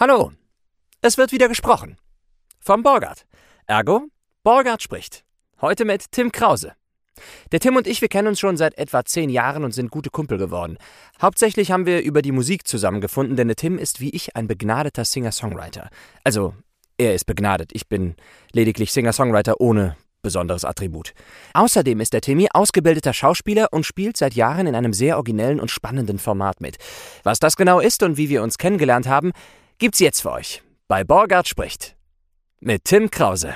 Hallo, es wird wieder gesprochen. Vom Borgard. Ergo, Borgard spricht. Heute mit Tim Krause. Der Tim und ich, wir kennen uns schon seit etwa zehn Jahren und sind gute Kumpel geworden. Hauptsächlich haben wir über die Musik zusammengefunden, denn der Tim ist wie ich ein begnadeter Singer-Songwriter. Also, er ist begnadet, ich bin lediglich Singer-Songwriter ohne besonderes Attribut. Außerdem ist der Timmy ausgebildeter Schauspieler und spielt seit Jahren in einem sehr originellen und spannenden Format mit. Was das genau ist und wie wir uns kennengelernt haben, gibt's jetzt für euch. Bei Borgard spricht. Mit Tim Krause.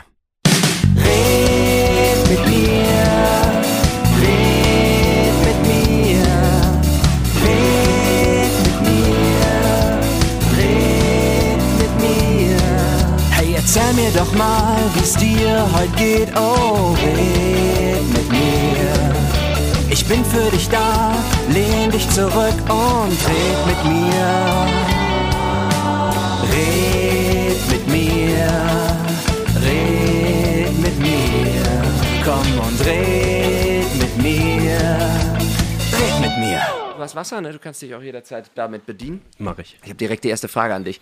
Red mit mir, red mit mir, red mit mir, red mit mir. Hey, erzähl mir doch mal, wie's dir heute geht, oh, red mit mir. Ich bin für dich da, lehn dich zurück und red mit mir. Red mit mir, red mit mir, komm und red mit mir, red mit mir. Du hast Wasser, ne? Du kannst dich auch jederzeit damit bedienen. Mach ich. Ich habe direkt die erste Frage an dich.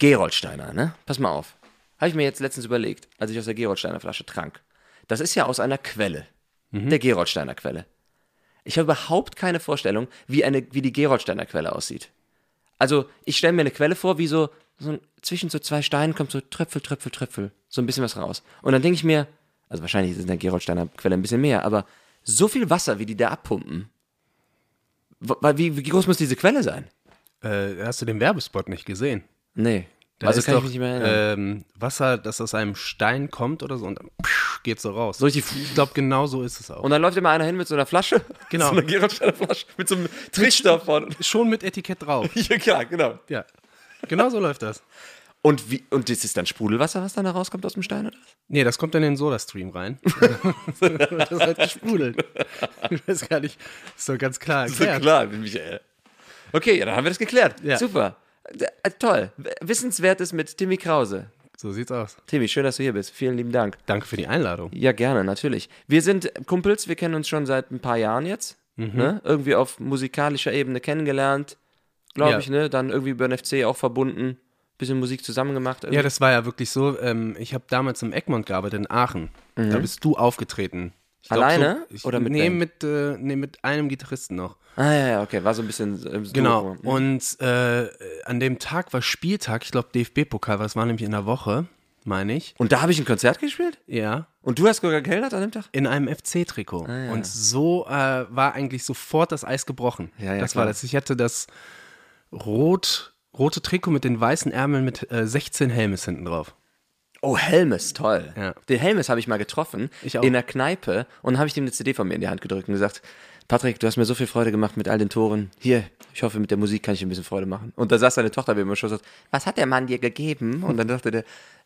Geroldsteiner, ne? Pass mal auf. Habe ich mir jetzt letztens überlegt, als ich aus der Geroldsteiner Flasche trank. Das ist ja aus einer Quelle. Der Geroldsteiner Quelle. Ich habe überhaupt keine Vorstellung, wie, eine, wie die Geroldsteiner Quelle aussieht. Also, ich stelle mir eine Quelle vor, wie so, so ein, zwischen so zwei Steinen kommt so Tröpfel, Tröpfel, Tröpfel. So ein bisschen was raus. Und dann denke ich mir, also wahrscheinlich ist in der Geroldsteiner Quelle ein bisschen mehr, aber so viel Wasser, wie die da abpumpen. Wie, wie groß muss diese Quelle sein? Äh, hast du den Werbespot nicht gesehen? Nee. Da also ist kann doch, ich mich nicht mehr erinnern. ähm, Wasser, das aus einem Stein kommt oder so und dann psch, geht so raus. So richtig- ich glaube, genau so ist es auch. Und dann läuft immer einer hin mit so einer Flasche. Genau. So einer Geroldsteiner Flasche. Mit so einem Trichter vorne. Schon mit Etikett drauf. Ja, klar, genau. Ja. Genau so läuft das. Und, wie, und das ist dann Sprudelwasser, was dann da rauskommt aus dem Stein, oder? was? Nee, das kommt dann in den Soda-Stream rein. das ist halt gesprudelt. Ich weiß gar nicht. Ist doch ganz klar erklärt. klar, Michael. Okay, ja, dann haben wir das geklärt. Ja. Super. Äh, toll. Wissenswertes mit Timmy Krause. So sieht's aus. Timmy, schön, dass du hier bist. Vielen lieben Dank. Danke für die Einladung. Ja, gerne, natürlich. Wir sind Kumpels, wir kennen uns schon seit ein paar Jahren jetzt. Ne? Irgendwie auf musikalischer Ebene kennengelernt, glaube Ja. ich, ne? Dann irgendwie über den FC auch verbunden. Bisschen Musik zusammen gemacht. irgendwie. Ja, das war ja wirklich so. Ähm, ich habe damals im Egmont gearbeitet in Aachen. Da bist du aufgetreten. Ich. Alleine so, ich, oder mit nee, Band? mit, äh, nee, mit einem Gitarristen noch. Ah, ja, ja, okay. War so ein bisschen. Äh, Genau. Duo. Und äh, an dem Tag war Spieltag, ich glaube DFB-Pokal, was war nämlich in der Woche, meine ich. Und da habe ich ein Konzert gespielt? Ja. Und du hast sogar gekellnert an dem Tag? In einem FC-Trikot. Ah, ja. Und so äh, war eigentlich sofort das Eis gebrochen. Ja, ja, das klar. war das. Ich hatte das rot, rote Trikot mit den weißen Ärmeln mit äh, 16 Helmes hinten drauf. Oh, Helmes, toll. Ja. Den Helmes habe ich mal getroffen Ich in der Kneipe und habe ich ihm eine CD von mir in die Hand gedrückt und gesagt, Patrick, du hast mir so viel Freude gemacht mit all den Toren. Hier, ich hoffe, mit der Musik kann ich dir ein bisschen Freude machen. Und da saß seine Tochter bei mir schon und sagt, was hat der Mann dir gegeben? Und dann dachte der,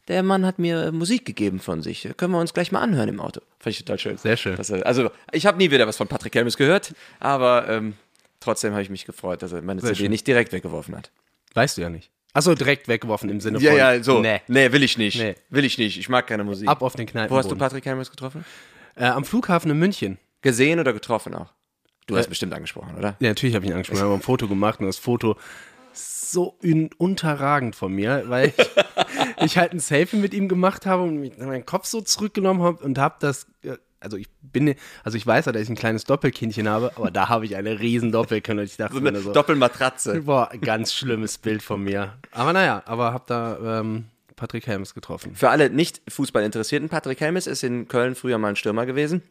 der Mann hat mir Musik gegeben von sich. Können wir uns gleich mal anhören im Auto. Fand ich total schön. Sehr schön. Dass er, also, ich habe nie wieder was von Patrick Helmes gehört, aber ähm, trotzdem habe ich mich gefreut, dass er meine Sehr CD schön. nicht direkt weggeworfen hat. Weißt du ja nicht. Achso, direkt weggeworfen im Sinne Ja, von. ja, so. Nee. Nee, will ich nicht. Nee. Will ich nicht. Ich mag keine Musik. Ab auf den Kneipen. Wo hast du Patrick Helmes getroffen? Äh, am Flughafen in München. Gesehen oder getroffen auch? Du hast Äh, bestimmt angesprochen, oder? Ja, natürlich habe ich ihn angesprochen. Ich habe ein Foto gemacht und das Foto so un unterragend von mir, weil ich, ich halt ein Selfie mit ihm gemacht habe und mich- meinen Kopf so zurückgenommen habe und habe das. Also ich bin, also ich weiß ja, dass ich ein kleines Doppelkindchen habe, aber da habe ich eine riesen Doppelkind und ich dachte So eine so, Doppelmatratze. boah, ganz schlimmes Bild von mir. Aber naja, aber habe da ähm, Patrick Helmes getroffen. Für alle nicht Fußballinteressierten, Patrick Helmes ist in Köln früher mal ein Stürmer gewesen.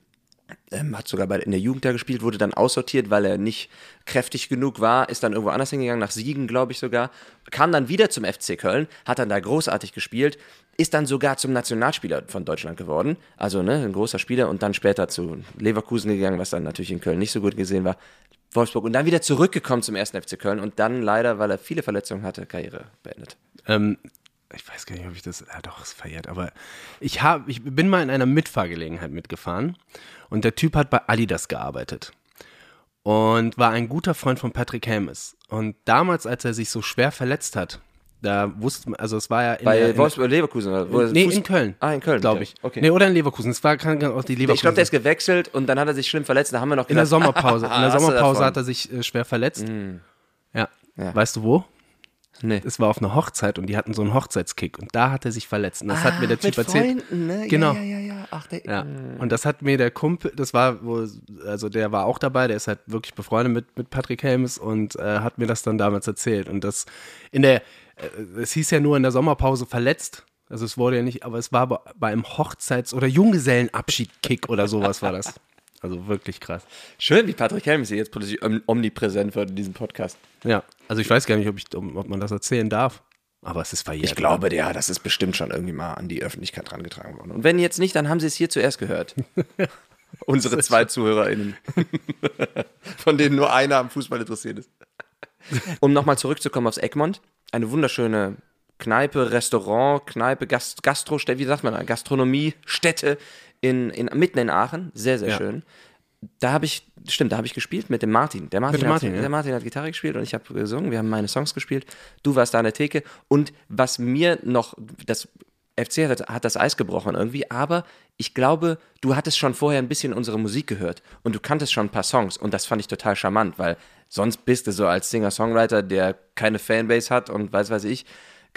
Ähm, hat sogar bei, in der Jugend da gespielt, wurde dann aussortiert, weil er nicht kräftig genug war, ist dann irgendwo anders hingegangen, nach Siegen, glaube ich sogar. Kam dann wieder zum FC Köln, hat dann da großartig gespielt, ist dann sogar zum Nationalspieler von Deutschland geworden. Also ne, ein großer Spieler und dann später zu Leverkusen gegangen, was dann natürlich in Köln nicht so gut gesehen war. Wolfsburg und dann wieder zurückgekommen zum ersten FC Köln und dann leider, weil er viele Verletzungen hatte, Karriere beendet. Ähm, ich weiß gar nicht, ob ich das, ja doch, ist verjährt, aber ich, hab, ich bin mal in einer Mitfahrgelegenheit mitgefahren und der Typ hat bei Adidas gearbeitet und war ein guter Freund von Patrick Helmes. Und damals, als er sich so schwer verletzt hat, da wusste man, also es war ja in Bei der, in, Wolfsburg Leverkusen oder wo Nee, in Köln. Ah, in Köln, glaube ich. Okay. Nee, oder in Leverkusen. Es war kann auch die Leverkusen. ich glaube, der ist gewechselt und dann hat er sich schlimm verletzt. Da haben wir noch in der gedacht, Sommerpause. In der du Sommerpause hat er sich äh, schwer verletzt. Ja. Ja. Weißt du wo? Nee. Es war auf einer Hochzeit und die hatten so einen Hochzeitskick und da hat er sich verletzt. Und das hat mir der Typ Ah, mit erzählt. Freunden, ne? Genau. Ja, ja, ja. Ach, der, Ja. Und das hat mir der Kumpel, das war, wo, also der war auch dabei, der ist halt wirklich befreundet mit, mit Patrick Helmes und äh, hat mir das dann damals erzählt. Und das in der, es hieß ja nur in der Sommerpause verletzt. Also es wurde ja nicht, aber es war bei, einem Hochzeits- oder Junggesellenabschied-Kick oder sowas war das. Also wirklich krass. Schön, wie Patrick Helms jetzt plötzlich om- omnipräsent wird in diesem Podcast. Ja, also ich weiß gar nicht, ob, ich, ob man das erzählen darf. Aber es ist verjährt. Ich glaube, ja, das ist bestimmt schon irgendwie mal an die Öffentlichkeit herangetragen worden. Und wenn jetzt nicht, dann haben sie es hier zuerst gehört. Unsere zwei ZuhörerInnen. Von denen nur einer am Fußball interessiert ist. Um nochmal zurückzukommen aufs Egmont. Eine wunderschöne Kneipe, Restaurant, Kneipe, Gast, Gastro, wie sagt man da? Gastronomiestätte in, in, mitten in Aachen. Sehr, sehr Ja. schön. Da habe ich, stimmt, da habe ich gespielt mit dem Martin. Der Martin, hat, Martin, ja. der Martin hat Gitarre gespielt und ich habe gesungen. Wir haben meine Songs gespielt. Du warst da an der Theke. Und was mir noch, das FC hat, hat das Eis gebrochen irgendwie, aber ich glaube, du hattest schon vorher ein bisschen unsere Musik gehört und du kanntest schon ein paar Songs und das fand ich total charmant, weil sonst bist du so als Singer-Songwriter, der keine Fanbase hat und weiß weiß ich,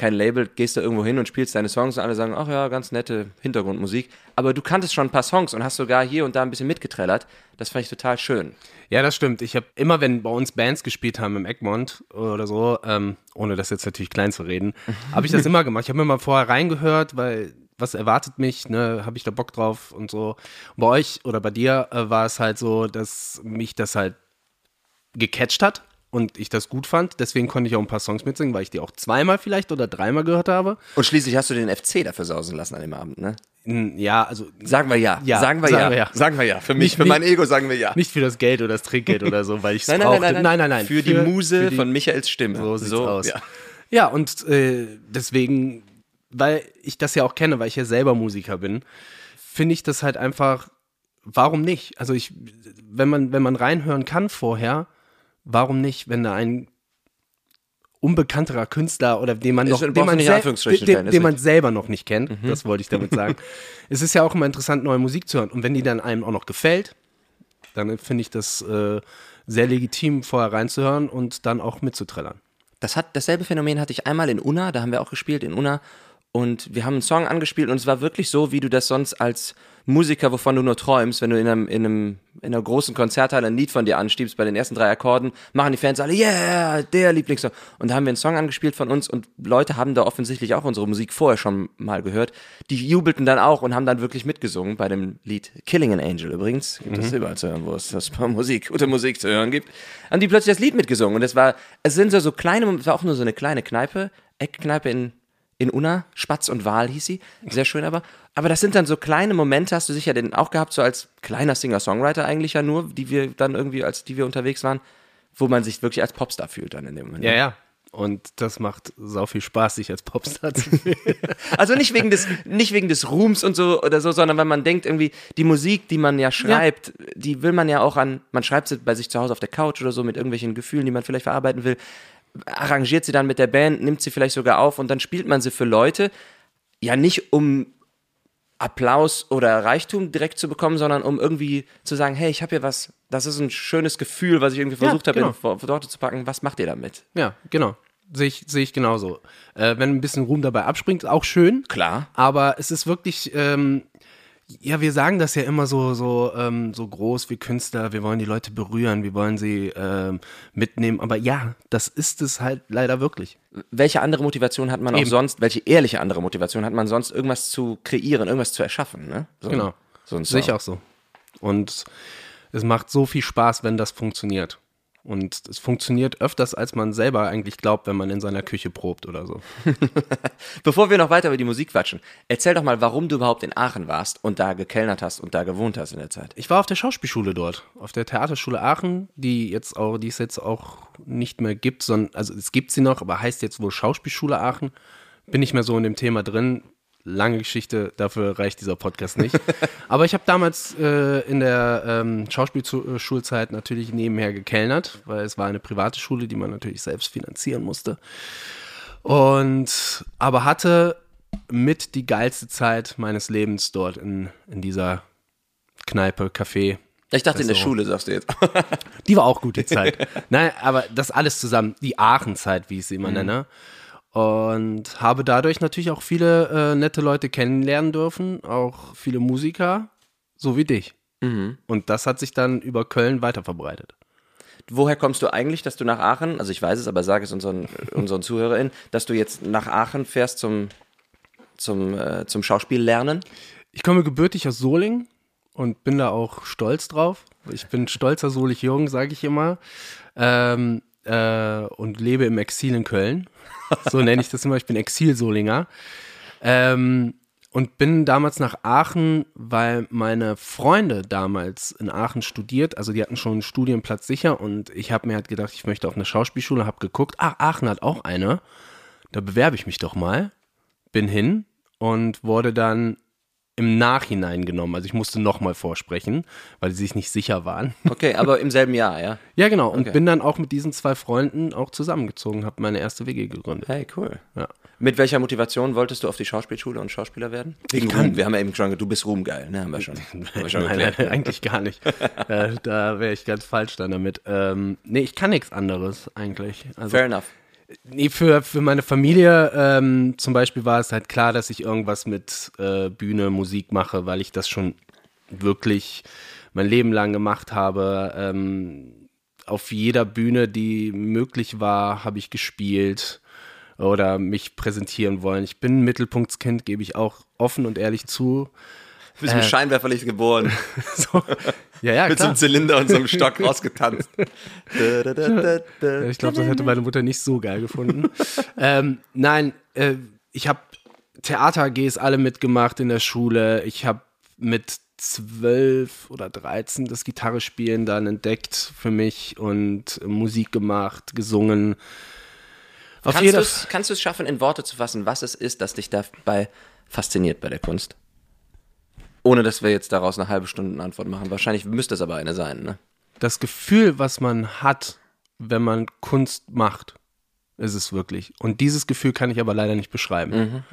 kein Label, gehst du irgendwo hin und spielst deine Songs und alle sagen, ach ja, ganz nette Hintergrundmusik. Aber du kanntest schon ein paar Songs und hast sogar hier und da ein bisschen mitgetrellert. Das fand ich total schön. Ja, das stimmt. Ich habe immer, wenn bei uns Bands gespielt haben im Egmont oder so, ähm, ohne das jetzt natürlich klein zu reden, habe ich das immer gemacht. Ich habe mir mal vorher reingehört, weil was erwartet mich, ne, habe ich da Bock drauf und so. Und bei euch oder bei dir äh, war es halt so, dass mich das halt gecatcht hat und ich das gut fand. Deswegen konnte ich auch ein paar Songs mitsingen, weil ich die auch zweimal vielleicht oder dreimal gehört habe. Und schließlich hast du den FC dafür sausen lassen an dem Abend, ne? Ja, also Sagen wir ja. Ja, sagen wir sagen ja. wir ja. Sagen wir ja. Für mich, Nicht- für nicht- mein Ego sagen wir ja. nicht für das Geld oder das Trinkgeld oder so, weil ich es Nein, nein, brauchte. nein, nein, nein, nein, nein. Für, die Muse für die- von Michaels Stimme. So sieht's aus. Ja. Ja, und äh, deswegen, weil ich das ja auch kenne, weil ich ja selber Musiker bin, finde ich das halt einfach, warum nicht? Also ich, wenn man, wenn man reinhören kann vorher, warum nicht, wenn da ein unbekannterer Künstler oder den man noch, den man, den, ist den man selber noch nicht kennt, das wollte ich damit sagen. es ist ja auch immer interessant, neue Musik zu hören. Und wenn die dann einem auch noch gefällt, dann finde ich das äh, sehr legitim, vorher reinzuhören und dann auch mitzutrellern. Das hat dasselbe Phänomen hatte ich einmal in Unna, da haben wir auch gespielt in Unna und wir haben einen Song angespielt und es war wirklich so, wie du das sonst als Musiker, wovon du nur träumst, wenn du in einem, in einem in einer großen Konzerthalle ein Lied von dir anstiebst, bei den ersten drei Akkorden, machen die Fans alle, yeah, der Lieblingssong. Und da haben wir einen Song angespielt von uns und Leute haben da offensichtlich auch unsere Musik vorher schon mal gehört. Die jubelten dann auch und haben dann wirklich mitgesungen bei dem Lied Killing an Angel übrigens. Gibt es überall zu hören, wo es das Musik, gute Musik zu hören gibt. Haben die plötzlich das Lied mitgesungen und es war, es sind so, so kleine, es war auch nur so eine kleine Kneipe, Eckkneipe in in Unna, Spatz und Wal hieß sie, sehr schön aber. Aber das sind dann so kleine Momente, hast du sicher den auch gehabt, so als kleiner Singer-Songwriter eigentlich ja nur, die wir dann irgendwie, als die wir unterwegs waren, wo man sich wirklich als Popstar fühlt dann in dem Moment. Ja, ja. Und das macht sau viel Spaß, sich als Popstar zu fühlen. Also nicht wegen des, nicht wegen des Ruhms und so oder so, sondern weil man denkt irgendwie, die Musik, die man ja schreibt, die will man ja auch an, man schreibt sie bei sich zu Hause auf der Couch oder so mit irgendwelchen Gefühlen, die man vielleicht verarbeiten will, arrangiert sie dann mit der Band, nimmt sie vielleicht sogar auf und dann spielt man sie für Leute, ja nicht um Applaus oder Reichtum direkt zu bekommen, sondern um irgendwie zu sagen, hey, ich habe hier was, das ist ein schönes Gefühl, was ich irgendwie versucht habe, genau. in Wor- Worte zu packen, was macht ihr damit? ja, genau. Sehe ich, sehe ich genauso. Äh, wenn ein bisschen Ruhm dabei abspringt, auch schön. Klar. Aber es ist wirklich, ähm, ja, wir sagen das ja immer so, so, ähm, so groß wie Künstler. Wir wollen die Leute berühren, wir wollen sie ähm, mitnehmen. Aber ja, das ist es halt leider wirklich. welche andere Motivation hat man auch Eben. sonst, welche ehrliche andere Motivation hat man sonst, irgendwas zu kreieren, irgendwas zu erschaffen, ne? So, Genau. So ein Sehe ich auch so. Und es macht so viel Spaß, wenn das funktioniert. Und es funktioniert öfters, als man selber eigentlich glaubt, wenn man in seiner Küche probt oder so. Bevor wir noch weiter über die Musik quatschen, erzähl doch mal, warum du überhaupt in Aachen warst und da gekellnert hast und da gewohnt hast in der Zeit. Ich war auf der Schauspielschule dort, auf der Theaterschule Aachen, die jetzt auch, die es jetzt auch nicht mehr gibt, sondern, also es gibt sie noch, aber heißt jetzt wohl Schauspielschule Aachen. Bin nicht mehr so in dem Thema drin. Lange Geschichte, dafür reicht dieser Podcast nicht. aber ich habe damals äh, in der ähm, Schauspielschulzeit natürlich nebenher gekellnert, weil es war eine private Schule, die man natürlich selbst finanzieren musste. Und aber hatte mit die geilste Zeit meines Lebens dort in, in dieser Kneipe, Café, Ich dachte in der Schule, sagst du jetzt. Die war auch gut, die Zeit. Nein, aber das alles zusammen, die Aachen-Zeit, wie ich sie immer nenne. Und habe dadurch natürlich auch viele äh, nette Leute kennenlernen dürfen, auch viele Musiker, so wie dich. Und das hat sich dann über Köln weiter verbreitet. Woher kommst du eigentlich, dass du nach Aachen, also ich weiß es, aber sage es unseren, unseren ZuhörerInnen, dass du jetzt nach Aachen fährst zum, zum, äh, zum Schauspiel lernen? Ich komme gebürtig aus Solingen und bin da auch stolz drauf. Ich bin stolzer Solich-Jung, sage ich immer. Ähm, äh, und lebe im Exil in Köln. So nenne ich das immer. Ich bin Exil-Solinger. Ähm, und bin damals nach Aachen, weil meine Freunde damals in Aachen studiert, also die hatten schon einen Studienplatz sicher und ich habe mir halt gedacht, ich möchte auf eine Schauspielschule, habe geguckt, ach, Aachen hat auch eine, da bewerbe ich mich doch mal, bin hin und wurde dann im Nachhinein genommen. Also ich musste nochmal vorsprechen, weil sie sich nicht sicher waren. Okay, aber im selben Jahr, ja? Ja, genau. Und Okay. bin dann auch mit diesen zwei Freunden auch zusammengezogen, habe meine erste WG gegründet. Hey, cool. Ja. Mit welcher Motivation wolltest du auf die Schauspielschule und Schauspieler werden? Wegen kann- Ruhm. Wir haben ja eben schon, du bist ruhmgeil, ne? Haben wir schon. Haben wir schon Nein, nein, eigentlich gar nicht. äh, da wäre ich ganz falsch dann damit. Ähm, nee, ich kann nichts anderes eigentlich. Also, Fair enough. Nee, für, für meine Familie ähm, zum Beispiel war es halt klar, dass ich irgendwas mit äh, Bühne, Musik mache, weil ich das schon wirklich mein Leben lang gemacht habe. Ähm, auf jeder Bühne, die möglich war, habe ich gespielt oder mich präsentieren wollen. Ich bin ein Mittelpunktskind, gebe ich auch offen und ehrlich zu. Du bist mit Scheinwerferlicht geboren. So, ja, ja, mit so klar. einem Zylinder und so einem Stock rausgetanzt. Ich glaube, das hätte meine Mutter nicht so geil gefunden. ähm, nein, äh, ich habe Theater AGs alle mitgemacht in der Schule. Ich habe mit zwölf oder 13 das Gitarrespielen dann entdeckt für mich und Musik gemacht, gesungen. Auf Kannst du es schaffen, in Worte zu fassen, was es ist, das dich dabei fasziniert bei der Kunst? Ohne dass wir jetzt daraus eine halbe Stunde Antwort machen. Wahrscheinlich müsste es aber eine sein, ne? das Gefühl, was man hat, wenn man Kunst macht, ist es wirklich. Und dieses Gefühl kann ich aber leider nicht beschreiben.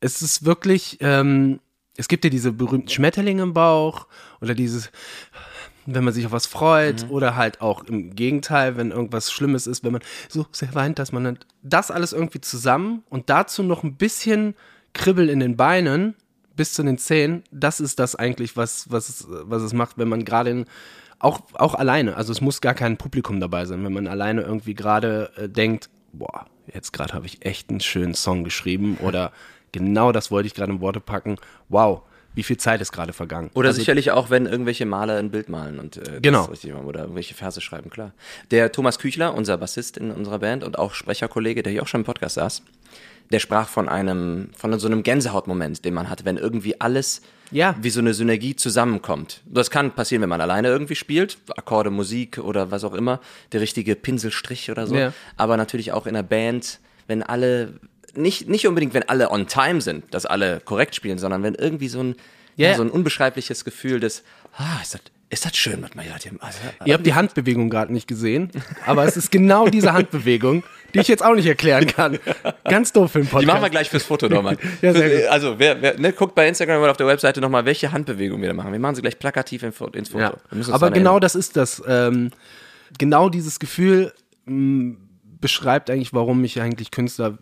Es ist wirklich, ähm, es gibt ja diese berühmten Schmetterlinge im Bauch oder dieses, wenn man sich auf was freut oder halt auch im Gegenteil, wenn irgendwas Schlimmes ist, wenn man so sehr weint, dass man dann das alles irgendwie zusammen und dazu noch ein bisschen Kribbel in den Beinen bis zu den Zehen, das ist das eigentlich, was, was, es, was es macht, wenn man gerade in, auch, auch alleine, also es muss gar kein Publikum dabei sein, wenn man alleine irgendwie gerade äh, denkt, boah, jetzt gerade habe ich echt einen schönen Song geschrieben oder genau das wollte ich gerade in Worte packen, wow, wie viel Zeit ist gerade vergangen. Oder also, sicherlich auch, wenn irgendwelche Maler ein Bild malen und äh, Genau. richtig machen oder irgendwelche Verse schreiben, klar. Der Thomas Küchler, unser Bassist in unserer Band und auch Sprecherkollege, der hier auch schon im Podcast saß, der sprach von einem, von so einem Gänsehautmoment, den man hat, wenn irgendwie alles Ja. wie so eine Synergie zusammenkommt. Das kann passieren, wenn man alleine irgendwie spielt, Akkorde, Musik oder was auch immer, der richtige Pinselstrich oder so. Ja. Aber natürlich auch in einer Band, wenn alle, nicht, nicht unbedingt, wenn alle on time sind, dass alle korrekt spielen, sondern wenn irgendwie so ein, ja, so ein unbeschreibliches Gefühl des, ah, ist das, ist das schön, was man hier hat. Also, Ihr habt die Handbewegung gerade nicht gesehen, aber es ist genau diese Handbewegung, die ich jetzt auch nicht erklären kann. Ganz doof für den Podcast. die machen wir gleich fürs Foto nochmal. Ja. Also, wer, wer, ne, guckt bei Instagram oder auf der Webseite nochmal, welche Handbewegung wir da machen. Wir machen sie gleich plakativ in, ins Foto. Ja. Aber genau erinnern. das ist das. Ähm, genau dieses Gefühl mh, beschreibt eigentlich, warum ich eigentlich Künstler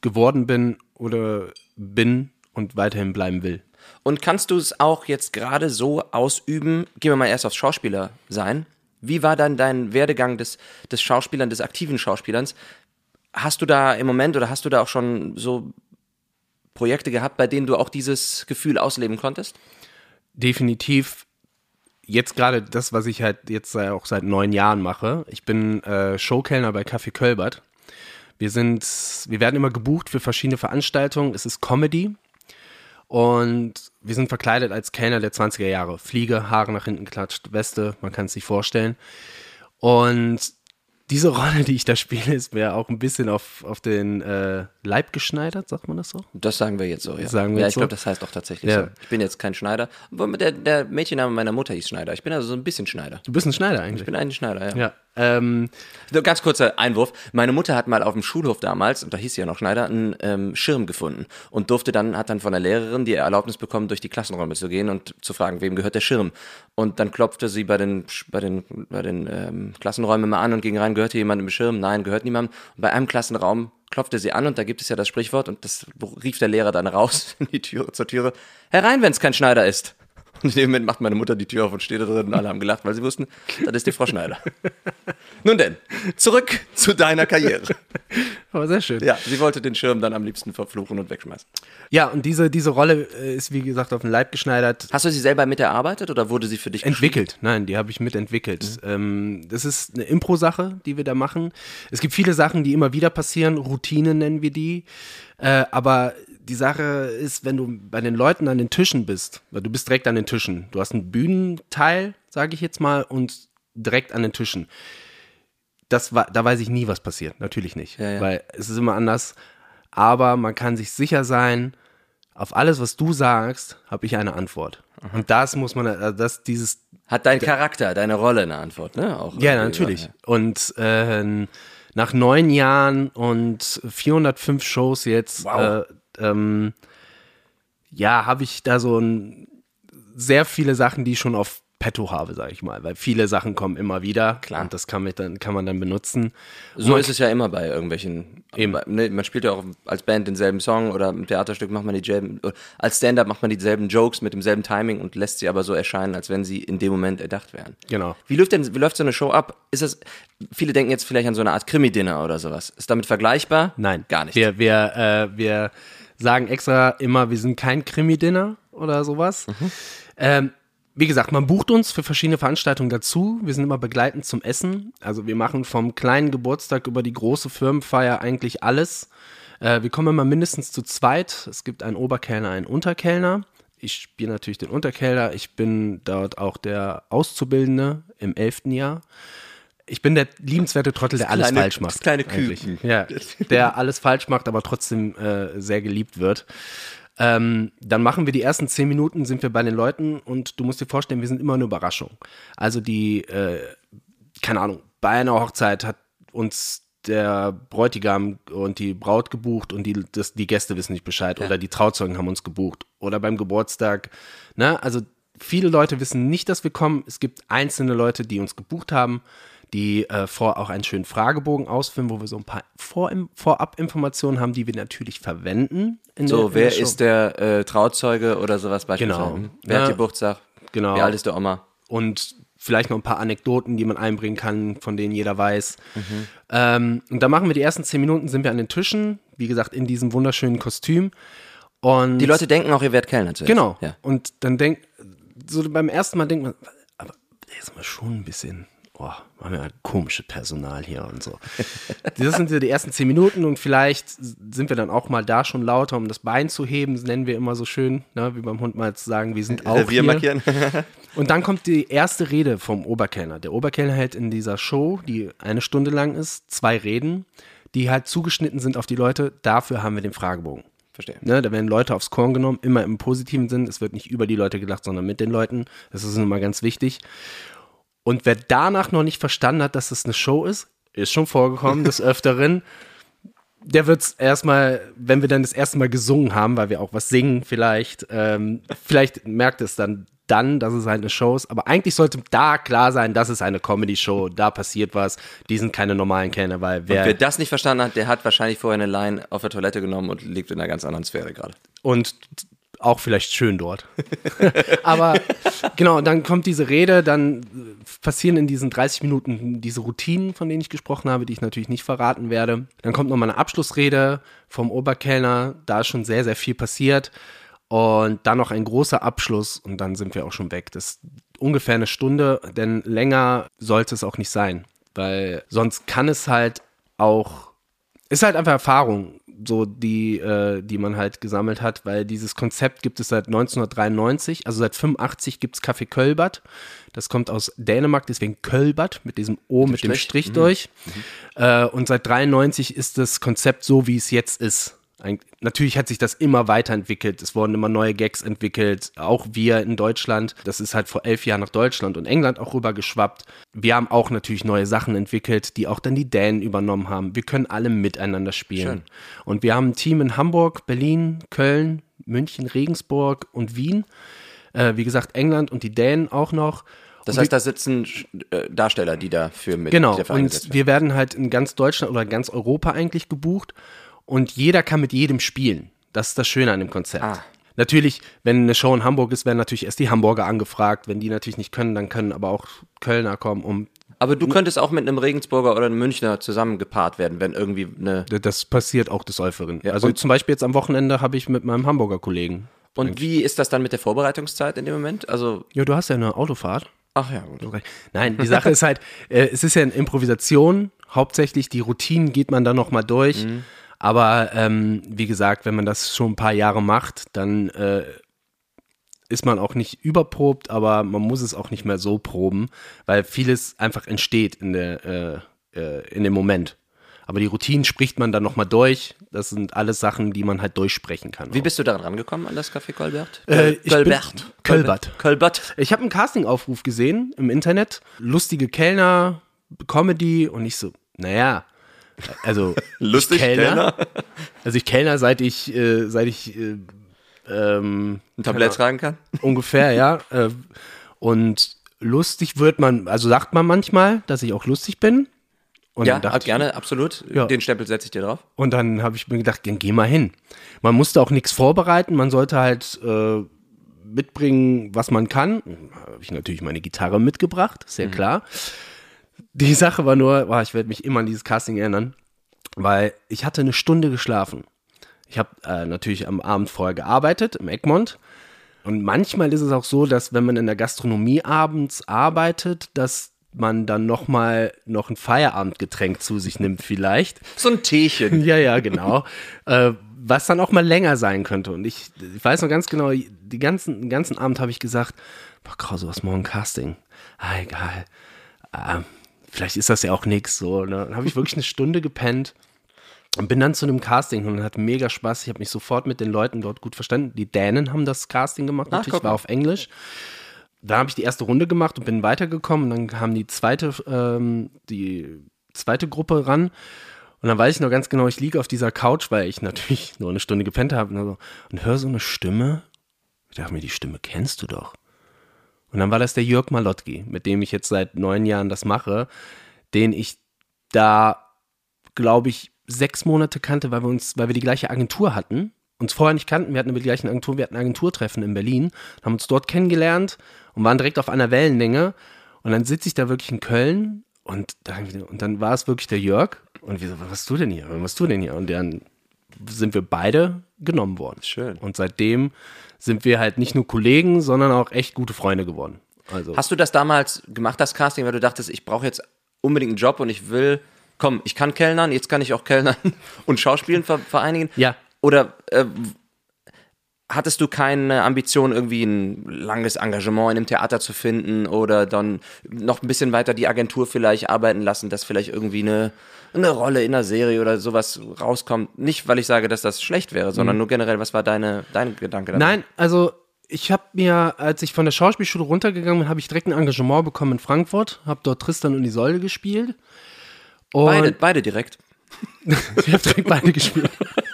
geworden bin oder bin und weiterhin bleiben will. Und kannst du es auch jetzt gerade so ausüben? Gehen wir mal erst aufs Schauspieler sein. Wie war dann dein Werdegang des, des Schauspielers, des aktiven Schauspielers? Hast du da im Moment oder hast du da auch schon so Projekte gehabt, bei denen du auch dieses Gefühl ausleben konntest? definitiv jetzt gerade das, was ich halt jetzt auch seit neun Jahren mache. Ich bin äh, Showkellner bei Café Kölbert. Wir sind, wir werden immer gebucht für verschiedene Veranstaltungen. Es ist Comedy. Und wir sind verkleidet als Kellner der 20er Jahre. Fliege, Haare nach hinten geklatscht, Weste, man kann es sich vorstellen. Und diese Rolle, die ich da spiele, ist mir auch ein bisschen auf, auf den äh, Leib geschneidert, sagt man das so? Das sagen wir jetzt so, ja. Sagen wir ja, ich glaube, so? das heißt auch tatsächlich Ja. so. Ich bin jetzt kein Schneider. Der, der Mädchenname meiner Mutter hieß Schneider. Ich bin also so ein bisschen Schneider. Du bist ein Schneider Ich eigentlich. bin ein Schneider, ja. ja. Ähm, So, Ganz kurzer Einwurf. Meine Mutter hat mal auf dem Schulhof damals, und da hieß sie ja noch Schneider, einen ähm, Schirm gefunden und durfte dann, hat dann von der Lehrerin die Erlaubnis bekommen, durch die Klassenräume zu gehen und zu fragen, wem gehört der Schirm. Und dann klopfte sie bei den, bei den, bei den ähm, Klassenräumen immer an und ging rein, gehört hier jemand im Schirm? Nein, gehört niemand. Und bei einem Klassenraum klopfte sie an und da gibt es ja das Sprichwort und das rief der Lehrer dann raus in die Tür, zur Türe, herein, wenn es kein Schneider ist. Und in dem Moment macht meine Mutter die Tür auf und steht da drin und alle haben gelacht, weil sie wussten, das ist die Frau Schneider. Nun denn, zurück zu deiner Karriere. aber sehr schön. Ja, sie wollte den Schirm dann am liebsten verfluchen und wegschmeißen. Ja, und diese, diese Rolle äh, ist, wie gesagt, auf den Leib geschneidert. Hast du sie selber miterarbeitet oder wurde sie für dich Entwickelt, nein, die habe ich mitentwickelt. Ähm, das ist eine Impro-Sache, die wir da machen. Es gibt viele Sachen, die immer wieder passieren, Routine nennen wir die. Äh, aber die Sache ist, wenn du bei den Leuten an den Tischen bist, weil du bist direkt an den Tischen, du hast einen Bühnenteil, sage ich jetzt mal, und direkt an den Tischen. Das war, da weiß ich nie, was passiert. Natürlich nicht, Ja, ja. weil es ist immer anders. Aber man kann sich sicher sein, auf alles, was du sagst, habe ich eine Antwort. Und das muss man, also das, dieses Hat dein Charakter, deine Rolle eine Antwort, ne? Auch ja, natürlich. Und äh, nach neun Jahren und 405 Shows jetzt, Wow. äh, ähm, ja, habe ich da so ein, sehr viele Sachen, die ich schon auf Petto habe, sage ich mal, weil viele Sachen kommen immer wieder. Klar. Und das kann, man dann, kann man dann benutzen. So ist es ja immer bei irgendwelchen. Eben. bei- Ne, man spielt ja auch als Band denselben Song oder im Theaterstück macht man dieselben. Als Stand-up macht man dieselben Jokes mit demselben Timing und lässt sie aber so erscheinen, als wenn sie in dem Moment erdacht wären. Genau. Wie läuft denn, wie läuft so eine Show ab? Ist das, viele denken jetzt vielleicht an so eine Art Krimi-Dinner oder sowas. Ist damit vergleichbar? Nein. Gar nicht. Wir, wir, äh, wir sagen extra immer, wir sind kein Krimi-Dinner oder sowas. Mhm. Ähm, wie gesagt, man bucht uns für verschiedene Veranstaltungen dazu. Wir sind immer begleitend zum Essen. Also wir machen vom kleinen Geburtstag über die große Firmenfeier eigentlich alles. Äh, wir kommen immer mindestens zu zweit. Es gibt einen Oberkellner, einen Unterkellner. Ich spiele natürlich den Unterkellner. Ich bin dort auch der Auszubildende im elften Jahr. Ich bin der liebenswerte Trottel, der alles kleine- falsch macht. das kleine eigentlich. Küken. Ja, der alles falsch macht, aber trotzdem äh, sehr geliebt wird. Ähm, dann machen wir die ersten zehn Minuten, sind wir bei den Leuten und du musst dir vorstellen, wir sind immer eine Überraschung. Also die, äh, keine Ahnung, bei einer Hochzeit hat uns der Bräutigam und die Braut gebucht und die, das, die Gäste wissen nicht Bescheid oder die Trauzeugen haben uns gebucht oder beim Geburtstag. Ne? Also viele Leute wissen nicht, dass wir kommen. Es gibt einzelne Leute, die uns gebucht haben, die äh, vor auch einen schönen Fragebogen ausfüllen, wo wir so ein paar Vor Vorab-Informationen haben, die wir natürlich verwenden. Der, So, wer der Show. ist der äh, Trauzeuge oder sowas beispielsweise? Genau. Hm? Wer Ja. hat Geburtstag? Genau. Wie alt ist der Oma? und vielleicht noch ein paar Anekdoten, die man einbringen kann, von denen jeder weiß. Mhm. Ähm, und da machen wir die ersten zehn Minuten, sind wir an den Tischen, wie gesagt, in diesem wunderschönen Kostüm. Und Die Leute denken auch, ihr werdet Kellner zuerst. Genau. Ja. Und dann denkt, so beim ersten Mal denkt man, aber der ist mal schon ein bisschen, oh, haben wir ja komische Personal hier und so. das sind ja die ersten zehn Minuten und vielleicht sind wir dann auch mal da schon lauter, um das Bein zu heben. Das nennen wir immer so schön, ne, wie beim Hund mal zu sagen, wir sind auch Revier hier. markieren. Und dann kommt die erste Rede vom Oberkellner. Der Oberkellner hält in dieser Show, die eine Stunde lang ist, zwei Reden, die halt zugeschnitten sind auf die Leute. Dafür haben wir den Fragebogen. Verstehe. Ne, da werden Leute aufs Korn genommen, immer im positiven Sinn. Es wird nicht über die Leute gelacht, sondern mit den Leuten. Das ist immer ganz wichtig. Und wer danach noch nicht verstanden hat, dass es eine Show ist, ist schon vorgekommen des Öfteren. Der wird es erstmal, wenn wir dann das erste Mal gesungen haben, weil wir auch was singen vielleicht, ähm, vielleicht merkt es dann dann, dass es halt eine Show ist. Aber eigentlich sollte da klar sein, das ist eine Comedy-Show, da passiert was. Die sind keine normalen Kellner, weil wer Wer das nicht verstanden hat, der hat wahrscheinlich vorher eine Line auf der Toilette genommen und lebt in einer ganz anderen Sphäre gerade. und auch vielleicht schön dort. Aber genau, dann kommt diese Rede, dann äh, passieren in diesen 30 Minuten diese Routinen, von denen ich gesprochen habe, die ich natürlich nicht verraten werde. Dann kommt nochmal eine Abschlussrede vom Oberkellner, da ist schon sehr, sehr viel passiert. Und dann noch ein großer Abschluss und dann sind wir auch schon weg. Das ist ungefähr eine Stunde, denn länger sollte es auch nicht sein, weil sonst kann es halt auch ist halt einfach Erfahrung. So die, äh, die man halt gesammelt hat, weil dieses Konzept gibt es seit 1993, also seit 85 gibt es Kaffee Kölbert. Das kommt aus Dänemark, deswegen Kölbert mit diesem O mit, dem Strich, durch. Äh, und seit 93 ist das Konzept so, wie es jetzt ist. Natürlich hat sich das immer weiterentwickelt. Es wurden immer neue Gags entwickelt. Auch wir in Deutschland. Das ist halt vor elf Jahren nach Deutschland und England auch rüber geschwappt. Wir haben auch natürlich neue Sachen entwickelt, die auch dann die Dänen übernommen haben. Wir können alle miteinander spielen. Schön. Und wir haben ein Team in Hamburg, Berlin, Köln, München, Regensburg und Wien. Äh, wie gesagt, England und die Dänen auch noch. Das heißt, da sitzen äh, Darsteller, die dafür mit Genau, dafür eingesetzt und wir werden halt in ganz Deutschland oder ganz Europa eigentlich gebucht und jeder kann mit jedem spielen. Das ist das Schöne an dem Konzept. Ah. Natürlich, wenn eine Show in Hamburg ist, werden natürlich erst die Hamburger angefragt. Wenn die natürlich nicht können, dann können aber auch Kölner kommen, um Aber du könntest auch mit einem Regensburger oder einem Münchner zusammen gepaart werden, wenn irgendwie eine. das passiert auch des Öfteren. Ja, also zum Beispiel jetzt am Wochenende habe ich mit meinem Hamburger Kollegen. Und wie ist das dann mit der Vorbereitungszeit in dem Moment? Also, Ja, du hast ja eine Autofahrt. ach ja, gut. Nein, die Sache ist halt, äh, es ist ja eine Improvisation. Hauptsächlich die Routinen geht man dann nochmal durch. Mhm. Aber ähm, wie gesagt, wenn man das schon ein paar Jahre macht, dann äh, ist man auch nicht überprobt, aber man muss es auch nicht mehr so proben, weil vieles einfach entsteht in, der, äh, äh, in dem Moment. Aber die Routinen spricht man dann nochmal durch. Das sind alles Sachen, die man halt durchsprechen kann. Wie bist du daran rangekommen an das Café Colbert? Äh, Colbert. Colbert. Colbert. Ich habe einen Castingaufruf gesehen im Internet. Lustige Kellner, Comedy und ich so, naja, also Lustig, ich Kellner. Also ich Kellner, seit ich, äh, seit ich äh, ähm, Ein Tablett tragen kann? ungefähr, ja. Äh, und lustig wird man, also sagt man manchmal, dass ich auch lustig bin. Und Ja, dachte gerne, absolut. Ja. Den Stempel setze ich dir drauf. Und dann habe ich mir gedacht, dann geh mal hin. Man musste auch nichts vorbereiten, man sollte halt äh, mitbringen, was man kann. Habe ich natürlich meine Gitarre mitgebracht, ist ja klar. Die Sache war nur, boah, ich werde mich immer an dieses Casting erinnern, weil ich hatte eine Stunde geschlafen. Ich habe äh, natürlich am Abend vorher gearbeitet im Egmont. Und manchmal ist es auch so, dass wenn man in der Gastronomie abends arbeitet, dass man dann noch mal noch ein Feierabendgetränk zu sich nimmt vielleicht. So ein Teechen. Ja, ja, genau. äh, was dann auch mal länger sein könnte. Und ich, ich weiß noch ganz genau, die ganzen, den ganzen Abend habe ich gesagt, boah, Krause, was morgen Casting? Ah, egal. Ah, vielleicht ist das ja auch nix. So, ne? Dann habe ich wirklich eine Stunde gepennt und bin dann zu einem Casting und hat mega Spaß. Ich habe mich sofort mit den Leuten dort gut verstanden. Die Dänen haben das Casting gemacht, Ach, natürlich, war auf Englisch. Dann habe ich die erste Runde gemacht und bin weitergekommen. Und dann kam die zweite, ähm, die zweite Gruppe ran. Und dann weiß ich noch ganz genau, ich liege auf dieser Couch, weil ich natürlich nur eine Stunde gepennt habe und, so, und höre so eine Stimme. Ich dachte mir, die Stimme kennst du doch. Und dann war das der Jörg Malotki, mit dem ich jetzt seit neun Jahren das mache, den ich da, glaube ich, sechs Monate kannte, weil wir uns, weil wir die gleiche Agentur hatten. Uns vorher nicht kannten, wir hatten die gleichen Agentur, wir hatten Agenturtreffen in Berlin, haben uns dort kennengelernt und waren direkt auf einer Wellenlänge. Und dann sitze ich da wirklich in Köln und dann, und dann war es wirklich der Jörg. Und wir so, was machst du denn hier? Was machst du denn hier? Und dann sind wir beide genommen worden. Schön. Und seitdem sind wir halt nicht nur Kollegen, sondern auch echt gute Freunde geworden. Also Hast du das damals gemacht, das Casting, weil du dachtest, ich brauche jetzt unbedingt einen Job und ich will, komm, ich kann Kellnern, jetzt kann ich auch Kellnern und Schauspielen ver vereinigen? Ja. Oder äh, hattest du keine Ambition, irgendwie ein langes Engagement in einem Theater zu finden oder dann noch ein bisschen weiter die Agentur vielleicht arbeiten lassen, dass vielleicht irgendwie eine, eine Rolle in einer Serie oder sowas rauskommt? Nicht, weil ich sage, dass das schlecht wäre, sondern nur generell, was war deine, dein Gedanke dabei? Nein, also ich habe mir, als ich von der Schauspielschule runtergegangen bin, habe ich direkt ein Engagement bekommen in Frankfurt, habe dort Tristan und Isolde gespielt. Und Beide, beide direkt. ich habe direkt beide gespielt.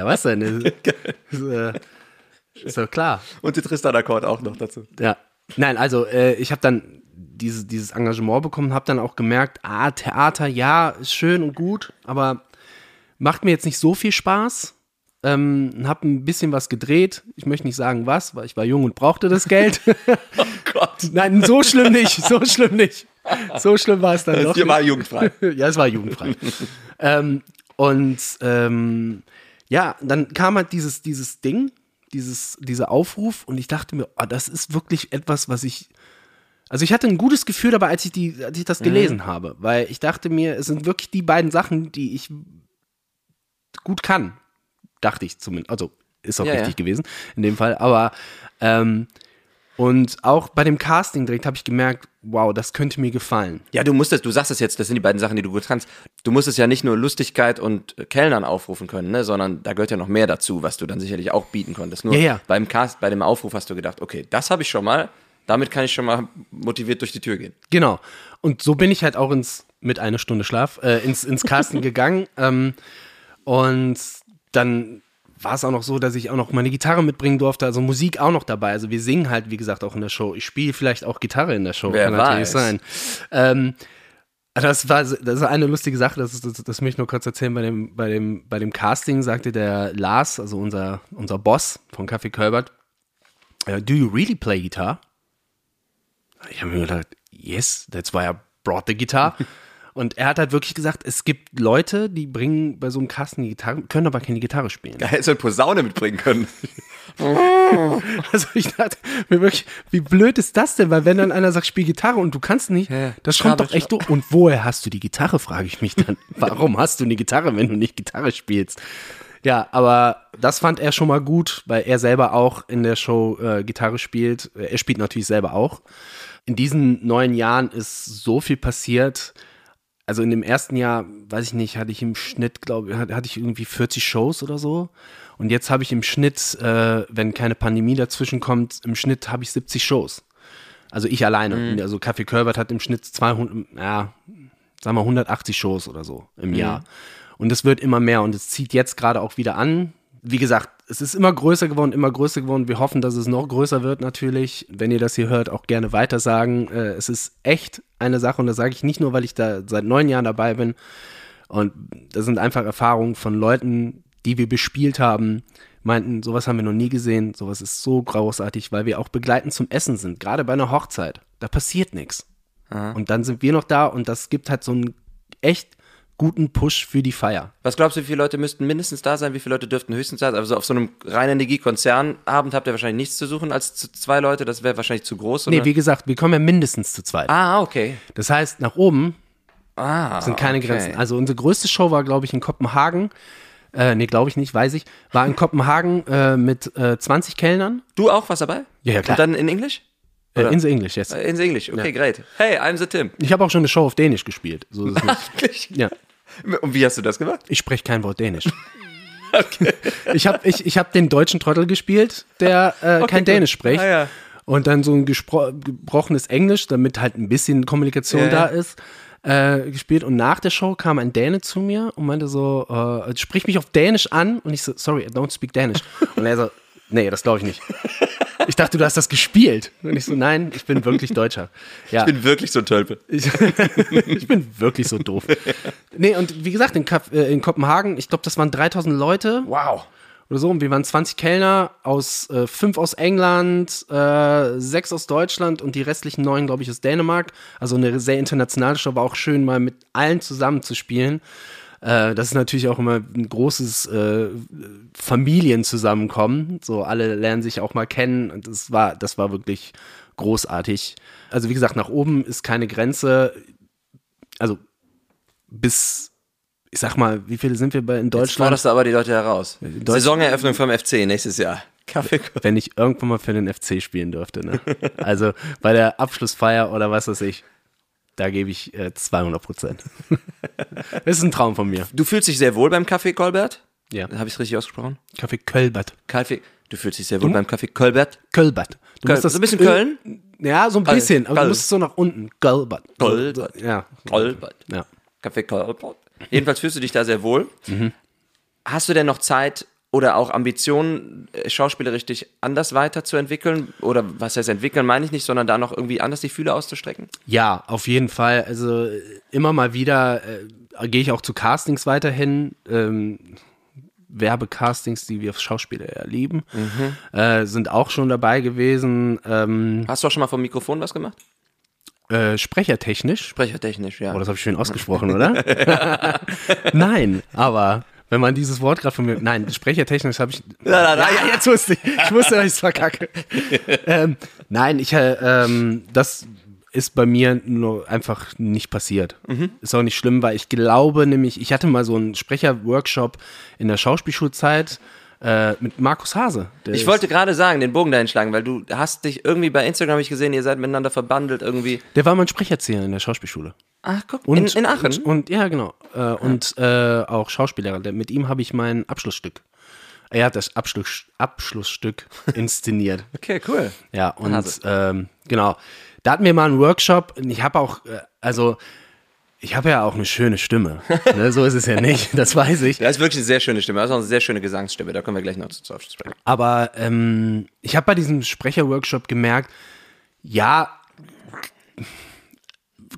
ja, was denn? Ist, ist, äh, ist doch klar. Und die Tristan-Akkord auch noch dazu. Ja. Nein, also äh, ich habe dann diese, dieses Engagement bekommen, habe dann auch gemerkt, ah, Theater, ja, ist schön und gut, aber macht mir jetzt nicht so viel Spaß. Ähm, habe ein bisschen was gedreht. Ich möchte nicht sagen was, weil ich war jung und brauchte das Geld. Oh Gott. Nein, so schlimm nicht, so schlimm nicht. So schlimm war es dann doch. Hier war jugendfrei. ja, es war jugendfrei. ähm, und ähm, ja, dann kam halt dieses, dieses Ding, dieses, dieser Aufruf und ich dachte mir, oh, das ist wirklich etwas, was ich. Also ich hatte ein gutes Gefühl dabei, als ich, die, als ich das gelesen habe, weil ich dachte mir, es sind wirklich die beiden Sachen, die ich gut kann. Dachte ich zumindest. Also ist auch Ja, richtig ja. gewesen in dem Fall. Aber ähm, und auch bei dem Casting direkt habe ich gemerkt, wow, das könnte mir gefallen. Ja, du musstest, du sagst es jetzt, das sind die beiden Sachen, die du gut kannst. Du musstest ja nicht nur Lustigkeit und Kellnern aufrufen können, ne, sondern da gehört ja noch mehr dazu, was du dann sicherlich auch bieten konntest. Nur Ja, ja. beim Cast, bei dem Aufruf hast du gedacht, okay, das habe ich schon mal, damit kann ich schon mal motiviert durch die Tür gehen. Genau. Und so bin ich halt auch ins, mit einer Stunde Schlaf, äh, ins, ins Casting gegangen. Ähm, und dann war es auch noch so, dass ich auch noch meine Gitarre mitbringen durfte, also Musik auch noch dabei. Also wir singen halt, wie gesagt, auch in der Show. Ich spiele vielleicht auch Gitarre in der Show, Wer kann natürlich weiß. sein. Ähm, das war, das ist eine lustige Sache, das, ist, das, das möchte ich nur kurz erzählen. Bei dem, bei dem, bei dem Casting sagte der Lars, also unser, unser Boss von Café Kölbert, äh, do you really play guitar? Ich habe mir gedacht, yes, that's why I brought the guitar. Und er hat halt wirklich gesagt, es gibt Leute, die bringen bei so einem Kasten die Gitarre, können aber keine Gitarre spielen. Da hättest du eine Posaune mitbringen können. Also ich dachte mir wirklich, wie blöd ist das denn? Weil wenn dann einer sagt, spiel Gitarre und du kannst nicht, Ja, das kommt doch echt doof. Und woher hast du die Gitarre, frage ich mich dann. Warum hast du eine Gitarre, wenn du nicht Gitarre spielst? Ja, aber das fand er schon mal gut, weil er selber auch in der Show äh, Gitarre spielt. Er spielt natürlich selber auch. In diesen neun Jahren ist so viel passiert. Also in dem ersten Jahr, weiß ich nicht, hatte ich im Schnitt, glaube ich, hatte ich irgendwie 40 Shows oder so. Und jetzt habe ich im Schnitt, äh, wenn keine Pandemie dazwischen kommt, im Schnitt habe ich 70 Shows. Also ich alleine. Also Café Kölbert hat im Schnitt 200, ja, sagen wir 180 Shows oder so im Jahr. Und es wird immer mehr und es zieht jetzt gerade auch wieder an. Wie gesagt, es ist immer größer geworden, immer größer geworden. Wir hoffen, dass es noch größer wird natürlich. Wenn ihr das hier hört, auch gerne weitersagen. Äh, es ist echt eine Sache und das sage ich nicht nur, weil ich da seit neun Jahren dabei bin. Und das sind einfach Erfahrungen von Leuten, die wir bespielt haben, meinten, sowas haben wir noch nie gesehen, sowas ist so großartig, weil wir auch begleitend zum Essen sind, gerade bei einer Hochzeit. Da passiert nichts. Und dann sind wir noch da und das gibt halt so einen echt guten Push für die Feier. Was glaubst du, wie viele Leute müssten mindestens da sein? Wie viele Leute dürften höchstens da sein? Also auf so einem reinen Energie-Konzernabend habt ihr wahrscheinlich nichts zu suchen als zu zwei Leute. Das wäre wahrscheinlich zu groß. Oder? Nee, wie gesagt, wir kommen ja mindestens zu zweit. ah, okay. Das heißt, nach oben Ah, sind keine okay. Grenzen. Also unsere größte Show war, glaube ich, in Kopenhagen. Äh, nee, glaube ich nicht, weiß ich. War in Kopenhagen äh, mit äh, 20 Kellnern. Du auch was dabei? Ja, ja, klar. Und dann in Englisch? Äh, in the English, yes. Äh, In Englisch, okay, great. Hey, I'm the Tim. Ich habe auch schon eine Show auf Dänisch gespielt. So ist es nicht. Ja. Und wie hast du das gemacht? Ich spreche kein Wort Dänisch. Ich habe ich, ich hab den deutschen Trottel gespielt, der äh, kein gut. Dänisch spricht. Ah, ja. Und dann so ein gebrochenes Englisch, damit halt ein bisschen Kommunikation Ja, da ist, äh, gespielt. Und nach der Show kam ein Däne zu mir und meinte so, äh, sprich mich auf Dänisch an. Und ich so, sorry, I don't speak Danish. Und er so, nee, das glaube ich nicht. Ich dachte, du hast das gespielt. Und ich so, nein, ich bin wirklich Deutscher. Ja. Ich bin wirklich so ein Tölpel. Ich, ich bin wirklich so doof. Nee, und wie gesagt, in, Kap äh, in Kopenhagen, ich glaube, das waren 3000 Leute Wow. oder so. Und wir waren 20 Kellner, aus äh, fünf aus England, äh, sechs aus Deutschland und die restlichen neun, glaube ich, aus Dänemark. Also eine sehr internationale Show, war auch schön, mal mit allen zusammen zu spielen. Äh, das ist natürlich auch immer ein großes äh, Familienzusammenkommen. So alle lernen sich auch mal kennen und das war, das war wirklich großartig. Also wie gesagt, nach oben ist keine Grenze. Also bis, ich sag mal, wie viele sind wir bei in Jetzt Deutschland? forderst du aber die Leute heraus. Saisoneröffnung vom FC nächstes Jahr. Kaffee. wenn ich irgendwann mal für den FC spielen dürfte. Ne? Also bei der Abschlussfeier oder was weiß ich, da gebe ich äh, 200 Prozent. das ist ein Traum von mir. Du fühlst dich sehr wohl beim Kaffee Kolbert? Ja. Habe ich es richtig ausgesprochen? Kaffee Kölbert. Kaffee. Du fühlst dich sehr wohl beim Kaffee Kolbert? Kölbert. Du Köln. musst das So ein bisschen Köln? Ja, so ein bisschen. Aber Köln. du musst so nach unten. Kölbert. Kölbert. Ja. Kolbert. Ja. Kaffee Kolbert. Jedenfalls fühlst du dich da sehr wohl. Mhm. Hast du denn noch Zeit oder auch Ambitionen, äh, schauspielerisch dich anders weiterzuentwickeln? Oder was heißt entwickeln, meine ich nicht, sondern da noch irgendwie anders die Fühler auszustrecken? Ja, auf jeden Fall. Also äh, immer mal wieder äh, gehe ich auch zu Castings weiterhin. Ähm, Werbecastings, die wir Schauspieler ja lieben, äh, sind auch schon dabei gewesen. Ähm, Hast du auch schon mal vom Mikrofon was gemacht? äh, sprechertechnisch. Sprechertechnisch, ja. Oh, das habe ich schön ausgesprochen, oder? nein, aber wenn man dieses Wort gerade von mir. Nein, sprechertechnisch habe ich. nein, nein. Ja, ja, jetzt wusste ich. Ich wusste, dass ich es verkacke. ähm, nein, ich äh, ähm, das ist bei mir nur einfach nicht passiert. Mhm. Ist auch nicht schlimm, weil ich glaube nämlich, ich hatte mal so einen Sprecherworkshop in der Schauspielschulzeit äh, mit Markus Hase. Ich wollte gerade sagen, den Bogen dahin schlagen, weil du hast dich irgendwie bei Instagram hab ich gesehen, ihr seid miteinander verbandelt irgendwie. Der war mein Sprecherzieher in der Schauspielschule. Ach, guck, Und, in, in Aachen. Und, und ja, genau. Äh, Und äh, auch Schauspieler. Mit ihm habe ich mein Abschlussstück. Er hat das Abschluss, Abschlussstück inszeniert. okay, cool. Ja, und ähm, genau. Da hatten wir mal einen Workshop. Ich habe auch, äh, also, ich habe ja auch eine schöne Stimme. ne? So ist es ja nicht, das weiß ich. Das ist wirklich eine sehr schöne Stimme. Das ist auch eine sehr schöne Gesangsstimme. Da kommen wir gleich noch zu, zu sprechen. Aber ähm, ich habe bei diesem Sprecherworkshop gemerkt, ja,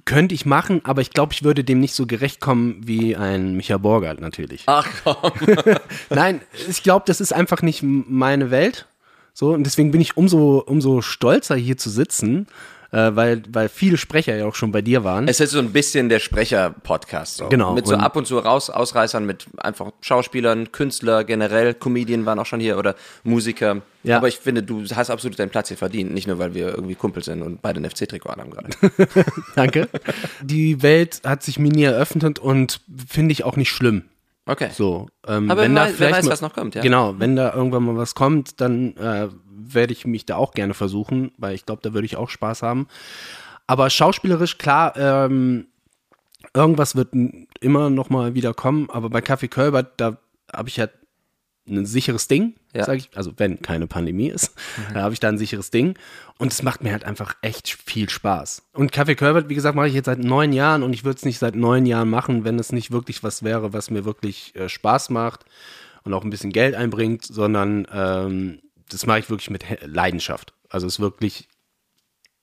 könnte ich machen, aber ich glaube, ich würde dem nicht so gerecht kommen wie ein Micha Borgert natürlich. Ach komm. Nein, ich glaube, das ist einfach nicht meine Welt. So, und deswegen bin ich umso, umso stolzer, hier zu sitzen, äh, weil, weil viele Sprecher ja auch schon bei dir waren. Es ist so ein bisschen der Sprecher-Podcast. So. Genau, Mit so ab und zu raus, Ausreißern mit einfach Schauspielern, Künstler generell, Comedian waren auch schon hier oder Musiker. Ja. Aber ich finde, du hast absolut deinen Platz hier verdient. Nicht nur, weil wir irgendwie Kumpel sind und beide ein FC-Trikot haben gerade. Danke. Die Welt hat sich mir nie eröffnet und finde ich auch nicht schlimm. Okay. So, ähm, Aber wenn wer da weiß- wer vielleicht weiß, mal, was noch kommt, ja. Genau, wenn da irgendwann mal was kommt, dann äh, werde ich mich da auch gerne versuchen, weil ich glaube, da würde ich auch Spaß haben. Aber schauspielerisch, klar, ähm, irgendwas wird immer noch mal wieder kommen, aber bei Kaffee Kölbert, da habe ich halt ein sicheres Ding, Ja. sag ich, also wenn keine Pandemie ist, da habe ich da ein sicheres Ding und es macht mir halt einfach echt viel Spaß. Und Kaffee Kölbert, wie gesagt, mache ich jetzt seit neun Jahren und ich würde es nicht seit neun Jahren machen, wenn es nicht wirklich was wäre, was mir wirklich äh, Spaß macht und auch ein bisschen Geld einbringt, sondern ähm, das mache ich wirklich mit Leidenschaft. Also es ist wirklich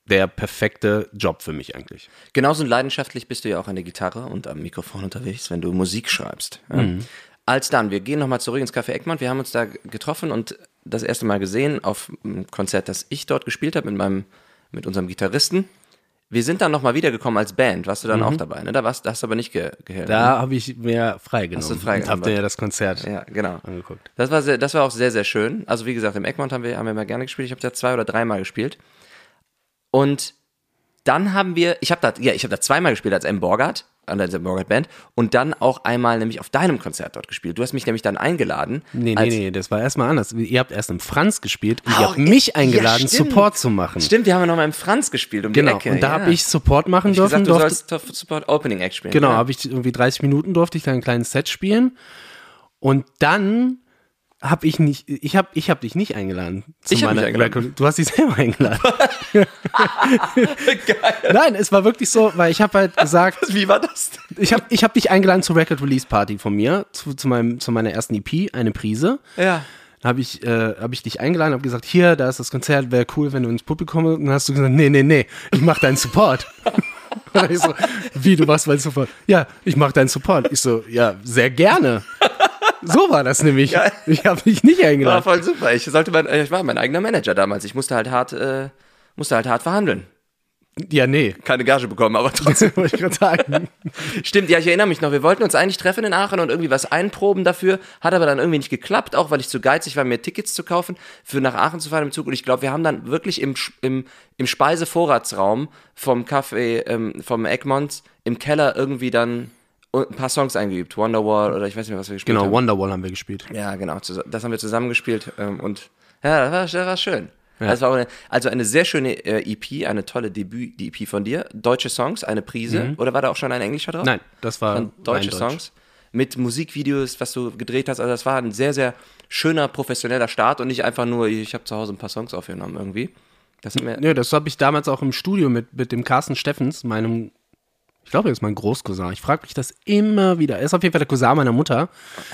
der perfekte Job für mich eigentlich. Genauso leidenschaftlich bist du ja auch an der Gitarre und am Mikrofon unterwegs, wenn du Musik schreibst. Ja. Als dann, wir gehen nochmal zurück ins Café Eckmann. Wir haben uns da getroffen und das erste Mal gesehen auf einem Konzert, das ich dort gespielt habe mit meinem, mit unserem Gitarristen. Wir sind dann nochmal wiedergekommen als Band. Warst du dann auch dabei? Ne? Da warst, da hast du aber nicht ge gehört. Da habe ich mir freigenommen. Hast du freigenommen? Und habe dir das Konzert Ja, genau. angeguckt. Das war, sehr, das war auch sehr, sehr schön. Also wie gesagt, im Egmont haben wir, haben wir mal gerne gespielt. Ich habe da zwei oder dreimal gespielt. Und dann haben wir, ich habe da, ja, ich habe da zweimal gespielt als M. Borgert, an der M. Borgert Band. Und dann auch einmal nämlich auf deinem Konzert dort gespielt. Du hast mich nämlich dann eingeladen. Nee, nee, nee, das war erstmal anders. Ihr habt erst im Franz gespielt und Ah, ihr habt ja, mich eingeladen, stimmt. Support zu machen. Stimmt, wir haben ja noch mal im Franz gespielt um Genau, die Ecke. und da ja. habe ich Support machen ich dürfen. gesagt, du durfte- sollst Support Opening Act spielen. Genau, ja. habe ich irgendwie 30 Minuten durfte ich dann ein kleines Set spielen. Und dann habe ich nicht, ich habe ich hab dich nicht eingeladen. Zu Ich hab meiner eingeladen. Du hast dich selber eingeladen. Nein, es war wirklich so, weil ich habe halt gesagt, Wie war das denn? ich habe ich hab dich eingeladen zur Record Release Party von mir, zu, zu, meinem, zu meiner ersten EP, eine Prise. Ja. Dann habe ich, äh, hab ich dich eingeladen, habe gesagt, hier, da ist das Konzert, wäre cool, wenn du ins Publikum kommst. Und dann hast du gesagt, nee, nee, nee, ich mache deinen Support. Ich so, wie, du machst meinen Support? Ja, ich mache deinen Support. Ich so, ja, sehr gerne. So war das nämlich. Geil. Ich habe dich nicht War eingeladen. voll super. Ich sollte mein, ich war mein eigener Manager damals. Ich musste halt hart, äh, musste halt hart verhandeln. Ja, nee. Keine Gage bekommen, aber trotzdem. Wollte ich gerade sagen. Stimmt, ja, ich erinnere mich noch. Wir wollten uns eigentlich treffen in Aachen und irgendwie was einproben dafür. Hat aber dann irgendwie nicht geklappt, auch weil ich zu geizig war, mir Tickets zu kaufen, für nach Aachen zu fahren im Zug. Und ich glaube, wir haben dann wirklich im, im, im Speisevorratsraum vom Café, ähm, vom Egmont im Keller irgendwie dann ein paar Songs eingeübt. Wonderwall oder ich weiß nicht mehr, was wir gespielt Genau, haben. Wonderwall haben wir gespielt. Ja, genau. Das haben wir zusammen gespielt ähm, und ja, das war, das war schön. Das war eine, also eine sehr schöne äh, EP, eine tolle Debüt, die EP von dir. Deutsche Songs, eine Prise. Oder war da auch schon ein Englischer drauf? Nein, das war Von deutsche deutsch. Songs. Mit Musikvideos, was du gedreht hast. Also das war ein sehr, sehr schöner, professioneller Start und nicht einfach nur, ich habe zu Hause ein paar Songs aufgenommen irgendwie. Das Nö, das habe ich damals auch im Studio mit, mit dem Carsten Steffens, meinem, ich glaube, er ist mein Großcousin. Ich frage mich das immer wieder. Er ist auf jeden Fall der Cousin meiner Mutter.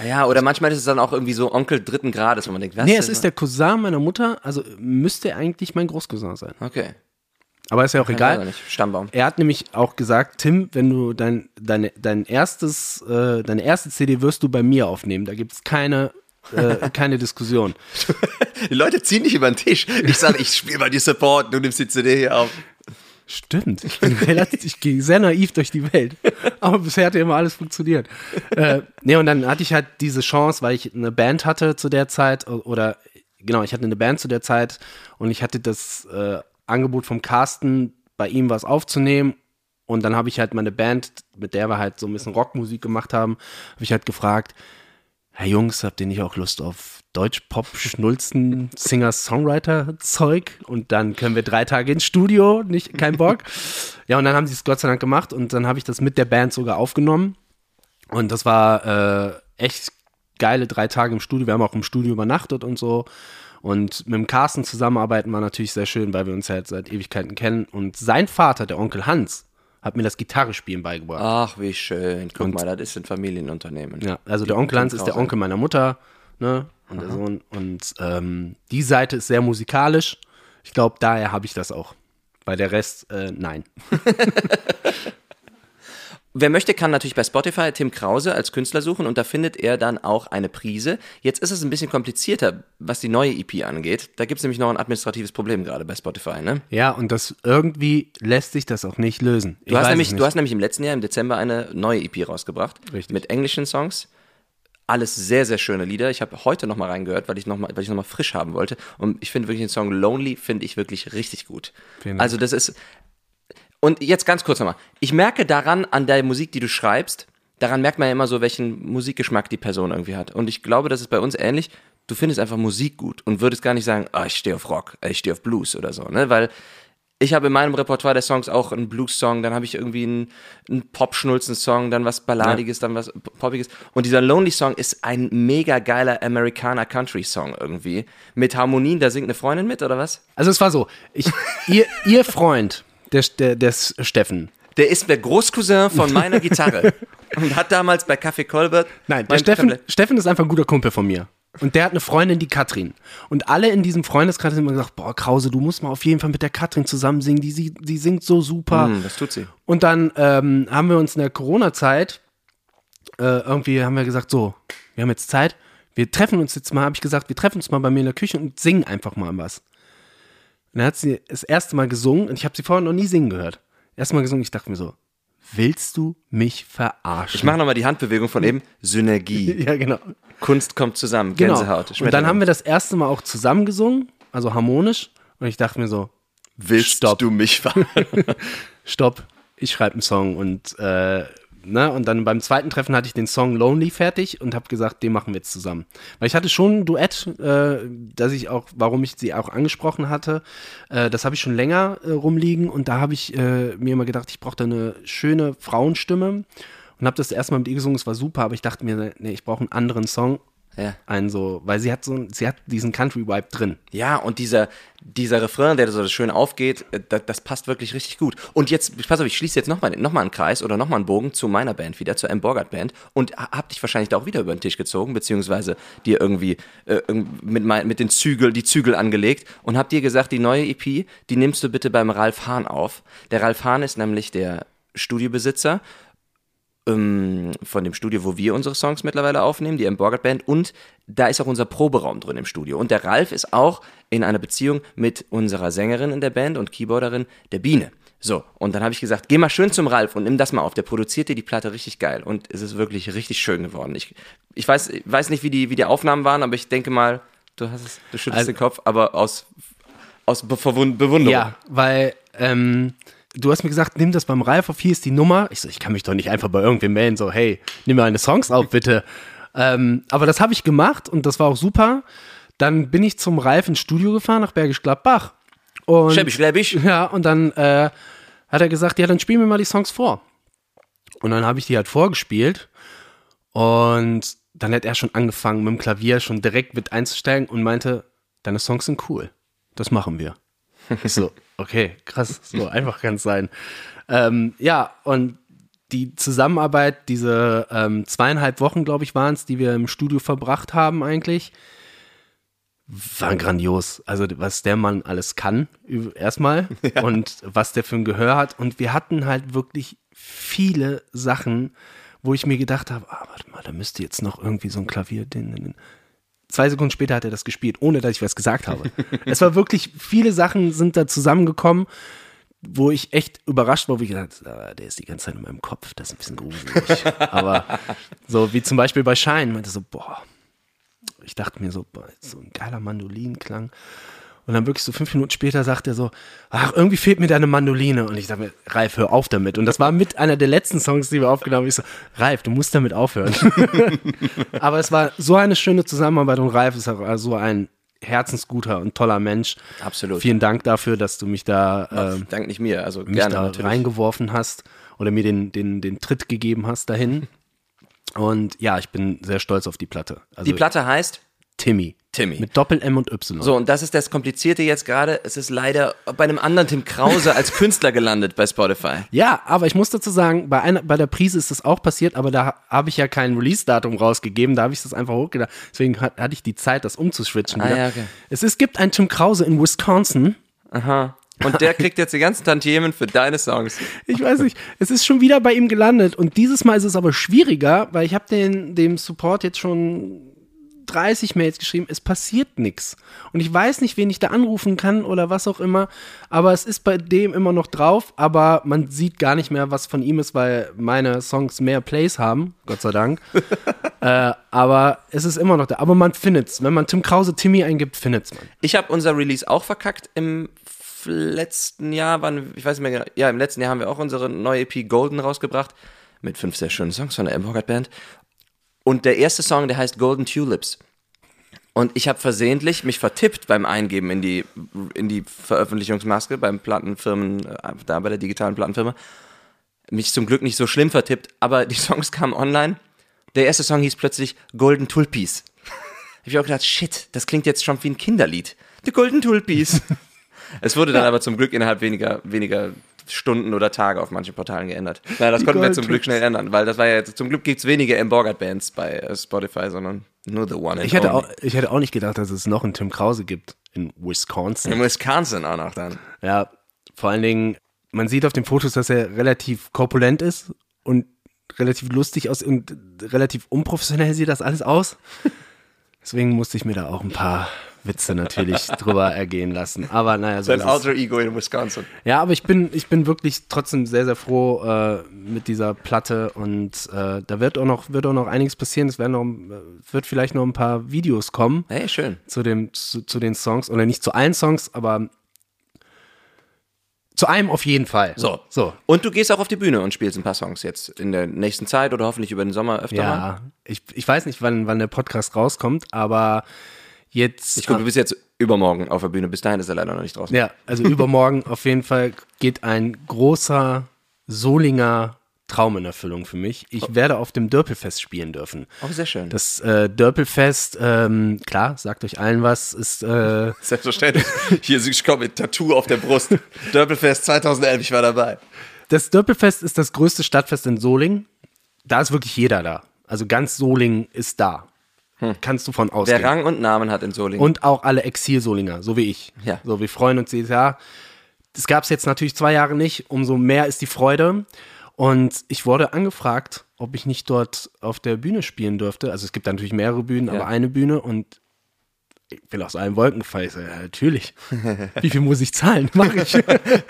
ja, oder manchmal ist es dann auch irgendwie so Onkel dritten Grades, wo man denkt, was? Nee, es ist der Cousin meiner Mutter, also müsste eigentlich mein Großcousin sein. Okay. Aber ist ja auch Weiß egal. ich nicht. Stammbaum. Er hat nämlich auch gesagt, Tim, wenn du dein, dein, dein erstes, äh, deine erste CD wirst du bei mir aufnehmen. Da gibt es keine, äh, keine Diskussion. Die Leute ziehen dich über den Tisch. Ich sage, ich spiele mal die Support, du nimmst die CD hier auf. Stimmt. Ich, bin relativ, ich gehe sehr naiv durch die Welt. Aber bisher hat ja immer alles funktioniert. Äh, nee, und dann hatte ich halt diese Chance, weil ich eine Band hatte zu der Zeit, oder genau, ich hatte eine Band zu der Zeit und ich hatte das äh, Angebot vom Carsten, bei ihm was aufzunehmen. Und dann habe ich halt meine Band, mit der wir halt so ein bisschen Rockmusik gemacht haben, habe ich halt gefragt, Herr Jungs, habt ihr nicht auch Lust auf Deutsch-Pop-Schnulzen, Singer-Songwriter-Zeug? Und dann können wir drei Tage ins Studio, nicht, kein Bock. ja, und dann haben sie es Gott sei Dank gemacht und dann habe ich das mit der Band sogar aufgenommen. Und das war äh, echt geile drei Tage im Studio. Wir haben auch im Studio übernachtet und so. Und mit dem Carsten zusammenarbeiten war natürlich sehr schön, weil wir uns halt seit Ewigkeiten kennen. Und sein Vater, der Onkel Hans, hat mir das Gitarrespielen beigebracht. Ach, wie schön. Guck mal, das ist ein Familienunternehmen. Ja, also der Onkel Hans ist der Onkel meiner Mutter, ne? Und der Sohn. Und ähm, die Seite ist sehr musikalisch. Ich glaube, daher habe ich das auch. Bei der Rest, äh, nein. Wer möchte, kann natürlich bei Spotify Tim Krause als Künstler suchen und da findet er dann auch eine Prise. Jetzt ist es ein bisschen komplizierter, was die neue EP angeht. Da gibt es nämlich noch ein administratives Problem gerade bei Spotify, ne? Ja, und das irgendwie lässt sich das auch nicht lösen. Ich Du hast, nämlich, du hast nämlich im letzten Jahr, im Dezember, eine neue EP rausgebracht. Richtig. Mit englischen Songs. Alles sehr, sehr schöne Lieder. Ich habe heute nochmal reingehört, weil ich nochmal noch mal frisch haben wollte. Und ich finde wirklich den Song Lonely, finde ich wirklich richtig gut. Also das ist... Und jetzt ganz kurz nochmal. Ich merke daran, an der Musik, die du schreibst, daran merkt man ja immer so, welchen Musikgeschmack die Person irgendwie hat. Und ich glaube, das ist bei uns ähnlich. Du findest einfach Musik gut und würdest gar nicht sagen, ah, ich stehe auf Rock, äh, ich stehe auf Blues oder so, ne? Weil ich habe in meinem Repertoire der Songs auch einen Blues-Song, dann habe ich irgendwie einen, einen Pop-Schnulzen-Song, dann was Balladiges, dann was Poppiges. Und dieser Lonely-Song ist ein mega geiler Americana-Country-Song irgendwie. Mit Harmonien, da singt eine Freundin mit, oder was? Also es war so, ich, ihr, ihr Freund, der, der, der Steffen, Der ist der Großcousin von meiner Gitarre. und hat damals bei Café Colbert. Nein, der Steffen, Tablet- Steffen ist einfach ein guter Kumpel von mir. Und der hat eine Freundin, die Katrin. Und alle in diesem Freundeskreis haben immer gesagt, boah, Krause, du musst mal auf jeden Fall mit der Katrin zusammen singen. Die, sie- die singt so super. Hm, das tut sie. Und dann ähm, haben wir uns in der Corona-Zeit äh, irgendwie haben wir gesagt, so, wir haben jetzt Zeit, wir treffen uns jetzt mal, habe ich gesagt, wir treffen uns mal bei mir in der Küche und singen einfach mal was. Und dann hat sie das erste Mal gesungen und ich habe sie vorher noch nie singen gehört. Erstmal gesungen, ich dachte mir so, willst du mich verarschen? Ich mache nochmal die Handbewegung von eben. Synergie. ja, genau. Kunst kommt zusammen. Genau. Gänsehaut. Und dann haben wir das erste Mal auch zusammen gesungen, also harmonisch. Und ich dachte mir so, Willst Stopp. du mich ver stopp, ich schreibe einen Song. Und, äh, ne, und dann beim zweiten Treffen hatte ich den Song Lonely fertig und habe gesagt, den machen wir jetzt zusammen. Weil ich hatte schon ein Duett, äh, dass ich auch, warum ich sie auch angesprochen hatte, äh, das habe ich schon länger äh, rumliegen und da habe ich äh, mir immer gedacht, ich brauchte eine schöne Frauenstimme und habe das erstmal mit ihr gesungen, es war super, aber ich dachte mir, nee, ich brauche einen anderen Song. Ja. Einen so, weil sie hat so, sie hat diesen Country-Vibe drin. Ja, und dieser, dieser Refrain, der so schön aufgeht, äh, das, das passt wirklich richtig gut. Und jetzt, pass auf, ich schließe jetzt nochmal noch mal einen Kreis oder nochmal einen Bogen zu meiner Band wieder, zur M. Borgert Band und ha- hab dich wahrscheinlich da auch wieder über den Tisch gezogen, beziehungsweise dir irgendwie äh, mit, mein, mit den Zügel, die Zügel angelegt und hab dir gesagt, die neue EP, die nimmst du bitte beim Ralf Hahn auf. Der Ralf Hahn ist nämlich der Studiobesitzer ähm, von dem Studio, wo wir unsere Songs mittlerweile aufnehmen, die M. Borgert Band. Und da ist auch unser Proberaum drin im Studio. Und der Ralf ist auch in einer Beziehung mit unserer Sängerin in der Band und Keyboarderin, der Biene. So, und dann habe ich gesagt, geh mal schön zum Ralf und nimm das mal auf. Der produziert dir die Platte richtig geil. Und es ist wirklich richtig schön geworden. Ich, ich weiß, ich weiß nicht, wie die, wie die Aufnahmen waren, aber ich denke mal, du hast es, du schüttelst Also- den Kopf, aber aus, aus Bewunderung. Ja, weil ähm, du hast mir gesagt, nimm das beim Ralf auf, hier ist die Nummer. Ich so, ich kann mich doch nicht einfach bei irgendwem melden, so, hey, nimm meine Songs auf, bitte. ähm, aber das habe ich gemacht und das war auch super. Dann bin ich zum Ralf ins Studio gefahren nach Bergisch Gladbach. Und, Schäbisch, schläbisch. Ja, und dann äh, hat er gesagt, ja, dann spiel mir mal die Songs vor. Und dann habe ich die halt vorgespielt und dann hat er schon angefangen mit dem Klavier schon direkt mit einzusteigen und meinte, deine Songs sind cool. Das machen wir. Ich so, okay, krass, so einfach kann es sein. Ähm, ja, und die Zusammenarbeit, diese ähm, zweieinhalb Wochen, glaube ich, waren es, die wir im Studio verbracht haben eigentlich, waren grandios. Also was der Mann alles kann, erstmal, und was der für ein Gehör hat. Und wir hatten halt wirklich viele Sachen, wo ich mir gedacht habe, ah, warte mal, da müsste jetzt noch irgendwie so ein Klavier. Den, den, den. Zwei Sekunden später hat er das gespielt, ohne dass ich was gesagt habe. es war wirklich, viele Sachen sind da zusammengekommen, wo ich echt überrascht war, gedacht habe, ah, der ist die ganze Zeit in meinem Kopf, das ist ein bisschen gruselig. Aber so wie zum Beispiel bei Shine, meinte so, boah, ich dachte mir so, boah, so ein geiler Mandolinklang. Und dann wirklich so fünf Minuten später sagt er so, ach, irgendwie fehlt mir deine Mandoline. Und ich sage mir, Ralf, hör auf damit. Und das war mit einer der letzten Songs, die wir aufgenommen haben. Ich so, Ralf, du musst damit aufhören. Aber es war so eine schöne Zusammenarbeit und Ralf ist auch so ein herzensguter und toller Mensch. Absolut. Vielen Dank dafür, dass du mich da, ähm, Dank nicht mir, also mich gerne da natürlich. reingeworfen hast oder mir den, den, den Tritt gegeben hast dahin. Und ja, ich bin sehr stolz auf die Platte. Also Die Platte heißt Timmy. Timmy. Mit Doppel-M und Y. So, und das ist das Komplizierte jetzt gerade. Es ist leider bei einem anderen Tim Krause als Künstler gelandet bei Spotify. Ja, aber ich muss dazu sagen, bei, einer, bei der Prise ist das auch passiert, aber da habe ich ja kein Release-Datum rausgegeben, da habe ich das einfach hochgeladen. Deswegen hat, hatte ich die Zeit, das umzuswitchen. Ah, wieder. ja, okay. Es ist, gibt einen Tim Krause in Wisconsin. Aha. Und der kriegt jetzt die ganzen Tantiemen für deine Songs. Ich weiß nicht, es ist schon wieder bei ihm gelandet und dieses Mal ist es aber schwieriger, weil ich habe den dem Support jetzt schon 30 Mails geschrieben, es passiert nichts. Und ich weiß nicht, wen ich da anrufen kann oder was auch immer, aber es ist bei dem immer noch drauf, aber man sieht gar nicht mehr, was von ihm ist, weil meine Songs mehr Plays haben, Gott sei Dank. äh, aber es ist immer noch da. Aber man findet's. Wenn man Tim Krause Timmy eingibt, findet's man. Ich habe unser Release auch verkackt im letzten Jahr, wann, ich weiß nicht mehr genau, ja, im letzten Jahr haben wir auch unsere neue EP Golden rausgebracht mit fünf sehr schönen Songs von der M. Hoggart Band. Und der erste Song, der heißt Golden Tulips. Und ich habe versehentlich mich vertippt beim Eingeben in die, in die Veröffentlichungsmaske beim Plattenfirmen, äh, da bei der digitalen Plattenfirma. Mich zum Glück nicht so schlimm vertippt, aber die Songs kamen online. Der erste Song hieß plötzlich Golden Tulpies. Hab ich auch gedacht, shit, das klingt jetzt schon wie ein Kinderlied. The Golden Tulpies. es wurde dann aber zum Glück innerhalb weniger, weniger Stunden oder Tage auf manchen Portalen geändert. Naja, das Die konnten wir zum Glück schnell ändern, weil das war ja jetzt, zum Glück gibt's weniger M. Borgert Bands bei äh, Spotify, sondern nur The One and Ich hätte, Only. auch, ich hätte auch nicht gedacht, dass es noch einen Tim Krause gibt in Wisconsin. In Wisconsin auch noch dann. Ja, vor allen Dingen, man sieht auf den Fotos, dass er relativ korpulent ist und relativ lustig aus und relativ unprofessionell sieht das alles aus. Deswegen musste ich mir da auch ein paar Witze natürlich drüber ergehen lassen. Aber naja, so Sein. Alter Ego in Wisconsin. Ja, aber ich bin, ich bin wirklich trotzdem sehr, sehr froh äh, mit dieser Platte und äh, da wird auch noch, wird auch noch einiges passieren. Es werden noch, äh, wird vielleicht noch ein paar Videos kommen Hey, schön. zu, dem, zu, zu den Songs, oder nicht zu allen Songs, aber zu einem auf jeden Fall. So. So. Und du gehst auch auf die Bühne und spielst ein paar Songs jetzt in der nächsten Zeit oder hoffentlich über den Sommer öfter mal. Ja, ich, ich weiß nicht, wann, wann der Podcast rauskommt, aber jetzt. Ich glaube, du bist jetzt übermorgen auf der Bühne. Bis dahin ist er leider noch nicht draußen. ja, also übermorgen auf jeden Fall geht ein großer Solinger Traum in Erfüllung für mich. Ich werde auf dem Dörpelfest spielen dürfen. Oh, sehr schön. Das äh, Dörpelfest, ähm, klar, sagt euch allen was, ist äh, Selbstverständlich. Hier, ich komme mit Tattoo auf der Brust. Dörpelfest 2011, ich war dabei. Das Dörpelfest ist das größte Stadtfest in Solingen. Da ist wirklich jeder da. Also ganz Solingen ist da. Kannst du von Wer ausgehen. Rang und Namen hat in Solingen. Und auch alle Exil-Solinger, so wie ich. Ja. So, wir freuen uns jedes Jahr. Das gab es jetzt natürlich zwei Jahre nicht. Umso mehr ist die Freude. Und ich wurde angefragt, ob ich nicht dort auf der Bühne spielen dürfte. Also es gibt da natürlich mehrere Bühnen, aber eine Bühne und ich will aus allen Wolken fallen. Ja, natürlich. Wie viel muss ich zahlen? Mach ich.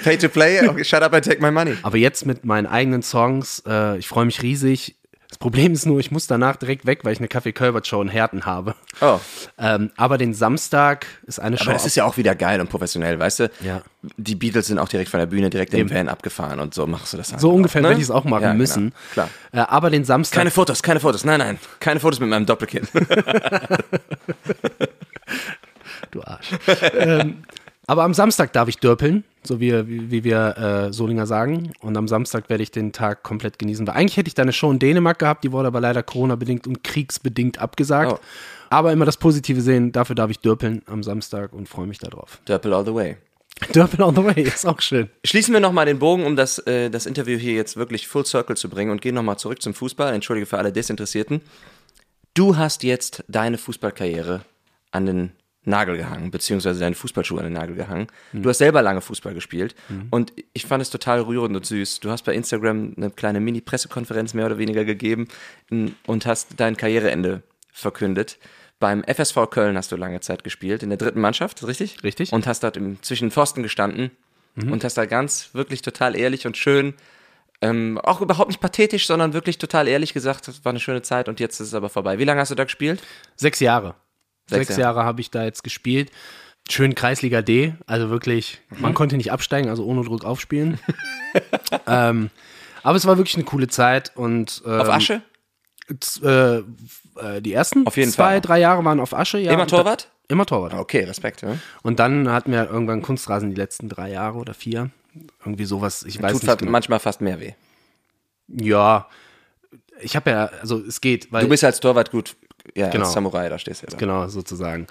Pay to play, shut up and take my money. Aber jetzt mit meinen eigenen Songs, äh, ich freue mich riesig. Das Problem ist nur, ich muss danach direkt weg, weil ich eine Kaffee Kölbert Show in Herten habe. Oh, Ähm, aber den Samstag ist eine Show. aber das ist ja auch wieder geil und professionell, weißt du? Ja. Die Beatles sind auch direkt von der Bühne, direkt in den Eben. Van abgefahren und so machst du das halt so ungefähr ne? werde ich es auch machen Ja, genau. müssen. Klar. Äh, aber den Samstag. Keine Fotos, keine Fotos, nein, nein, keine Fotos mit meinem Doppelkind. du Arsch. ähm, aber am Samstag darf ich dörpeln, so wie, wie, wie wir äh, Solinger sagen. Und am Samstag werde ich den Tag komplett genießen. Weil eigentlich hätte ich da eine Show in Dänemark gehabt, die wurde aber leider Corona-bedingt und kriegsbedingt abgesagt. Oh. Aber immer das Positive sehen, dafür darf ich dörpeln am Samstag und freue mich darauf. Dörpel all the way. Dörpeln on the way, ist auch schön. Schließen wir nochmal den Bogen, um das, äh, das Interview hier jetzt wirklich full circle zu bringen und gehen nochmal zurück zum Fußball. Entschuldige für alle Desinteressierten. Du hast jetzt deine Fußballkarriere an den Nagel gehangen, beziehungsweise deine Fußballschuhe an den Nagel gehangen. Du hast selber lange Fußball gespielt und ich fand es total rührend und süß. Du hast bei Instagram eine kleine Mini-Pressekonferenz mehr oder weniger gegeben und hast dein Karriereende verkündet. Beim FSV Köln hast du lange Zeit gespielt, in der dritten Mannschaft, richtig? Richtig. Und hast dort im, zwischen Pfosten gestanden und hast da ganz, wirklich total ehrlich und schön, ähm, auch überhaupt nicht pathetisch, sondern wirklich total ehrlich gesagt, das war eine schöne Zeit und jetzt ist es aber vorbei. Wie lange hast du da gespielt? Sechs Jahre. Sechs Sechs, Jahre. Jahre, habe ich da jetzt gespielt. schön Kreisliga D, also wirklich, man Mhm. konnte nicht absteigen, also ohne Druck aufspielen. ähm, aber es war wirklich eine coole Zeit und ähm, Auf Asche? Äh, äh, die ersten Auf jeden zwei, Fall. drei Jahre waren auf Asche. Ja, Immer Und da- Torwart? Immer Torwart. Okay, Respekt. Ja. Und dann hatten wir irgendwann Kunstrasen die letzten drei Jahre oder vier. Irgendwie sowas, ich weiß Tut nicht fa- genau. manchmal fast mehr weh. Ja, ich habe ja, also es geht, weil Du bist als Torwart gut, ja, Genau. als Samurai, da stehst du ja. Da. genau sozusagen.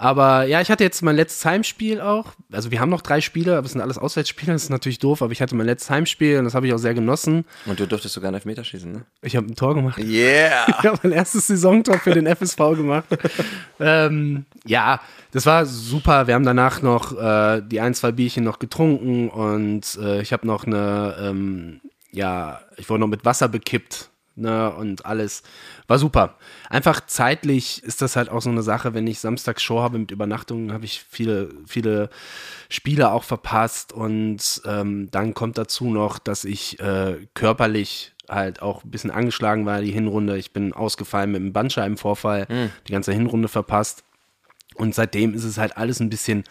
Aber ja, ich hatte jetzt mein letztes Heimspiel auch. Also wir haben noch drei Spiele, aber es sind alles Auswärtsspiele, das ist natürlich doof, aber ich hatte mein letztes Heimspiel und das habe ich auch sehr genossen. Und du durftest sogar einen Elfmeter schießen, ne? Ich habe ein Tor gemacht. Yeah! Ich habe mein erstes Saisontor für den FSV gemacht. ähm, ja, das war super. Wir haben danach noch äh, die ein, zwei Bierchen noch getrunken und äh, ich habe noch eine, ähm, ja, ich wurde noch mit Wasser bekippt. Ne, und alles war super. Einfach zeitlich ist das halt auch so eine Sache, wenn ich samstags Show habe mit Übernachtungen, habe ich viele, viele Spiele auch verpasst und ähm, dann kommt dazu noch, dass ich äh, körperlich halt auch ein bisschen angeschlagen war, die Hinrunde. Ich bin ausgefallen mit einem Bandscheibenvorfall, die ganze Hinrunde verpasst. Und seitdem ist es halt alles ein bisschen,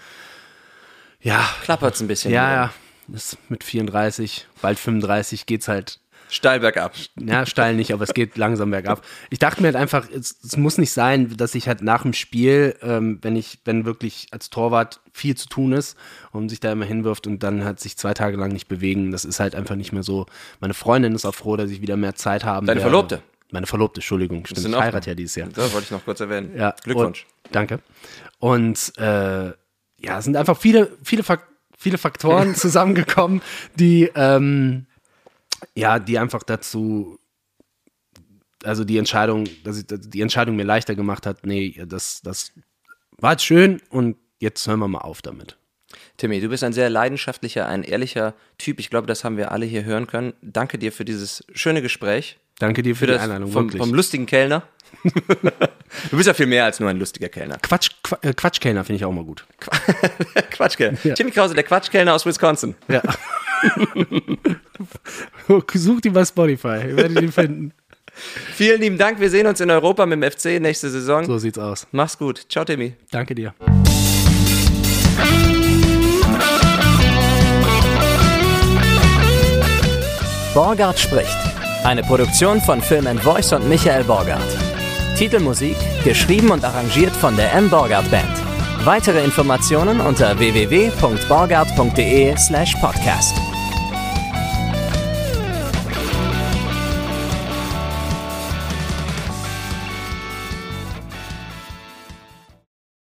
ja, Klappert's ein bisschen. ja, wieder. ja. Das mit 34, bald 35 geht's halt Steil bergab. ja, steil nicht, aber es geht langsam bergab. Ich dachte mir halt einfach, es, es muss nicht sein, dass ich halt nach dem Spiel, ähm, wenn ich, wenn wirklich als Torwart viel zu tun ist und sich da immer hinwirft und dann halt sich zwei Tage lang nicht bewegen, das ist halt einfach nicht mehr so. Meine Freundin ist auch froh, dass ich wieder mehr Zeit habe. Deine Verlobte? Meine Verlobte, Entschuldigung, stimmt. Ich heirate ja dieses Jahr. Das wollte ich noch kurz erwähnen. Ja, Glückwunsch. Und, danke. Und äh, ja, es sind einfach viele, viele, Fak viele Faktoren zusammengekommen, die ähm, ja, die einfach dazu, also die Entscheidung, dass ich, dass die Entscheidung mir leichter gemacht hat. Nee, das, das war jetzt schön und jetzt hören wir mal auf damit. Timmy, du bist ein sehr leidenschaftlicher, ein ehrlicher Typ. Ich glaube, das haben wir alle hier hören können. Danke dir für dieses schöne Gespräch. Danke dir für, Für die das Einladung, vom, vom lustigen Kellner. du bist ja viel mehr als nur ein lustiger Kellner. Quatsch, Qu äh, Quatschkellner finde ich auch mal gut. Quatschkellner. Timmy Krause, der Quatschkellner aus Wisconsin. Ja. Sucht ihn bei Spotify, ihr werdet ihn finden. Vielen lieben Dank. Wir sehen uns in Europa mit dem FC nächste Saison. So sieht's aus. Mach's gut. Ciao, Timmy. Danke dir. Borgard spricht. Eine Produktion von Film and Voice und Michael Borgard. Titelmusik geschrieben und arrangiert von der M. Borgard Band. Weitere Informationen unter www.borgard.de slash podcast.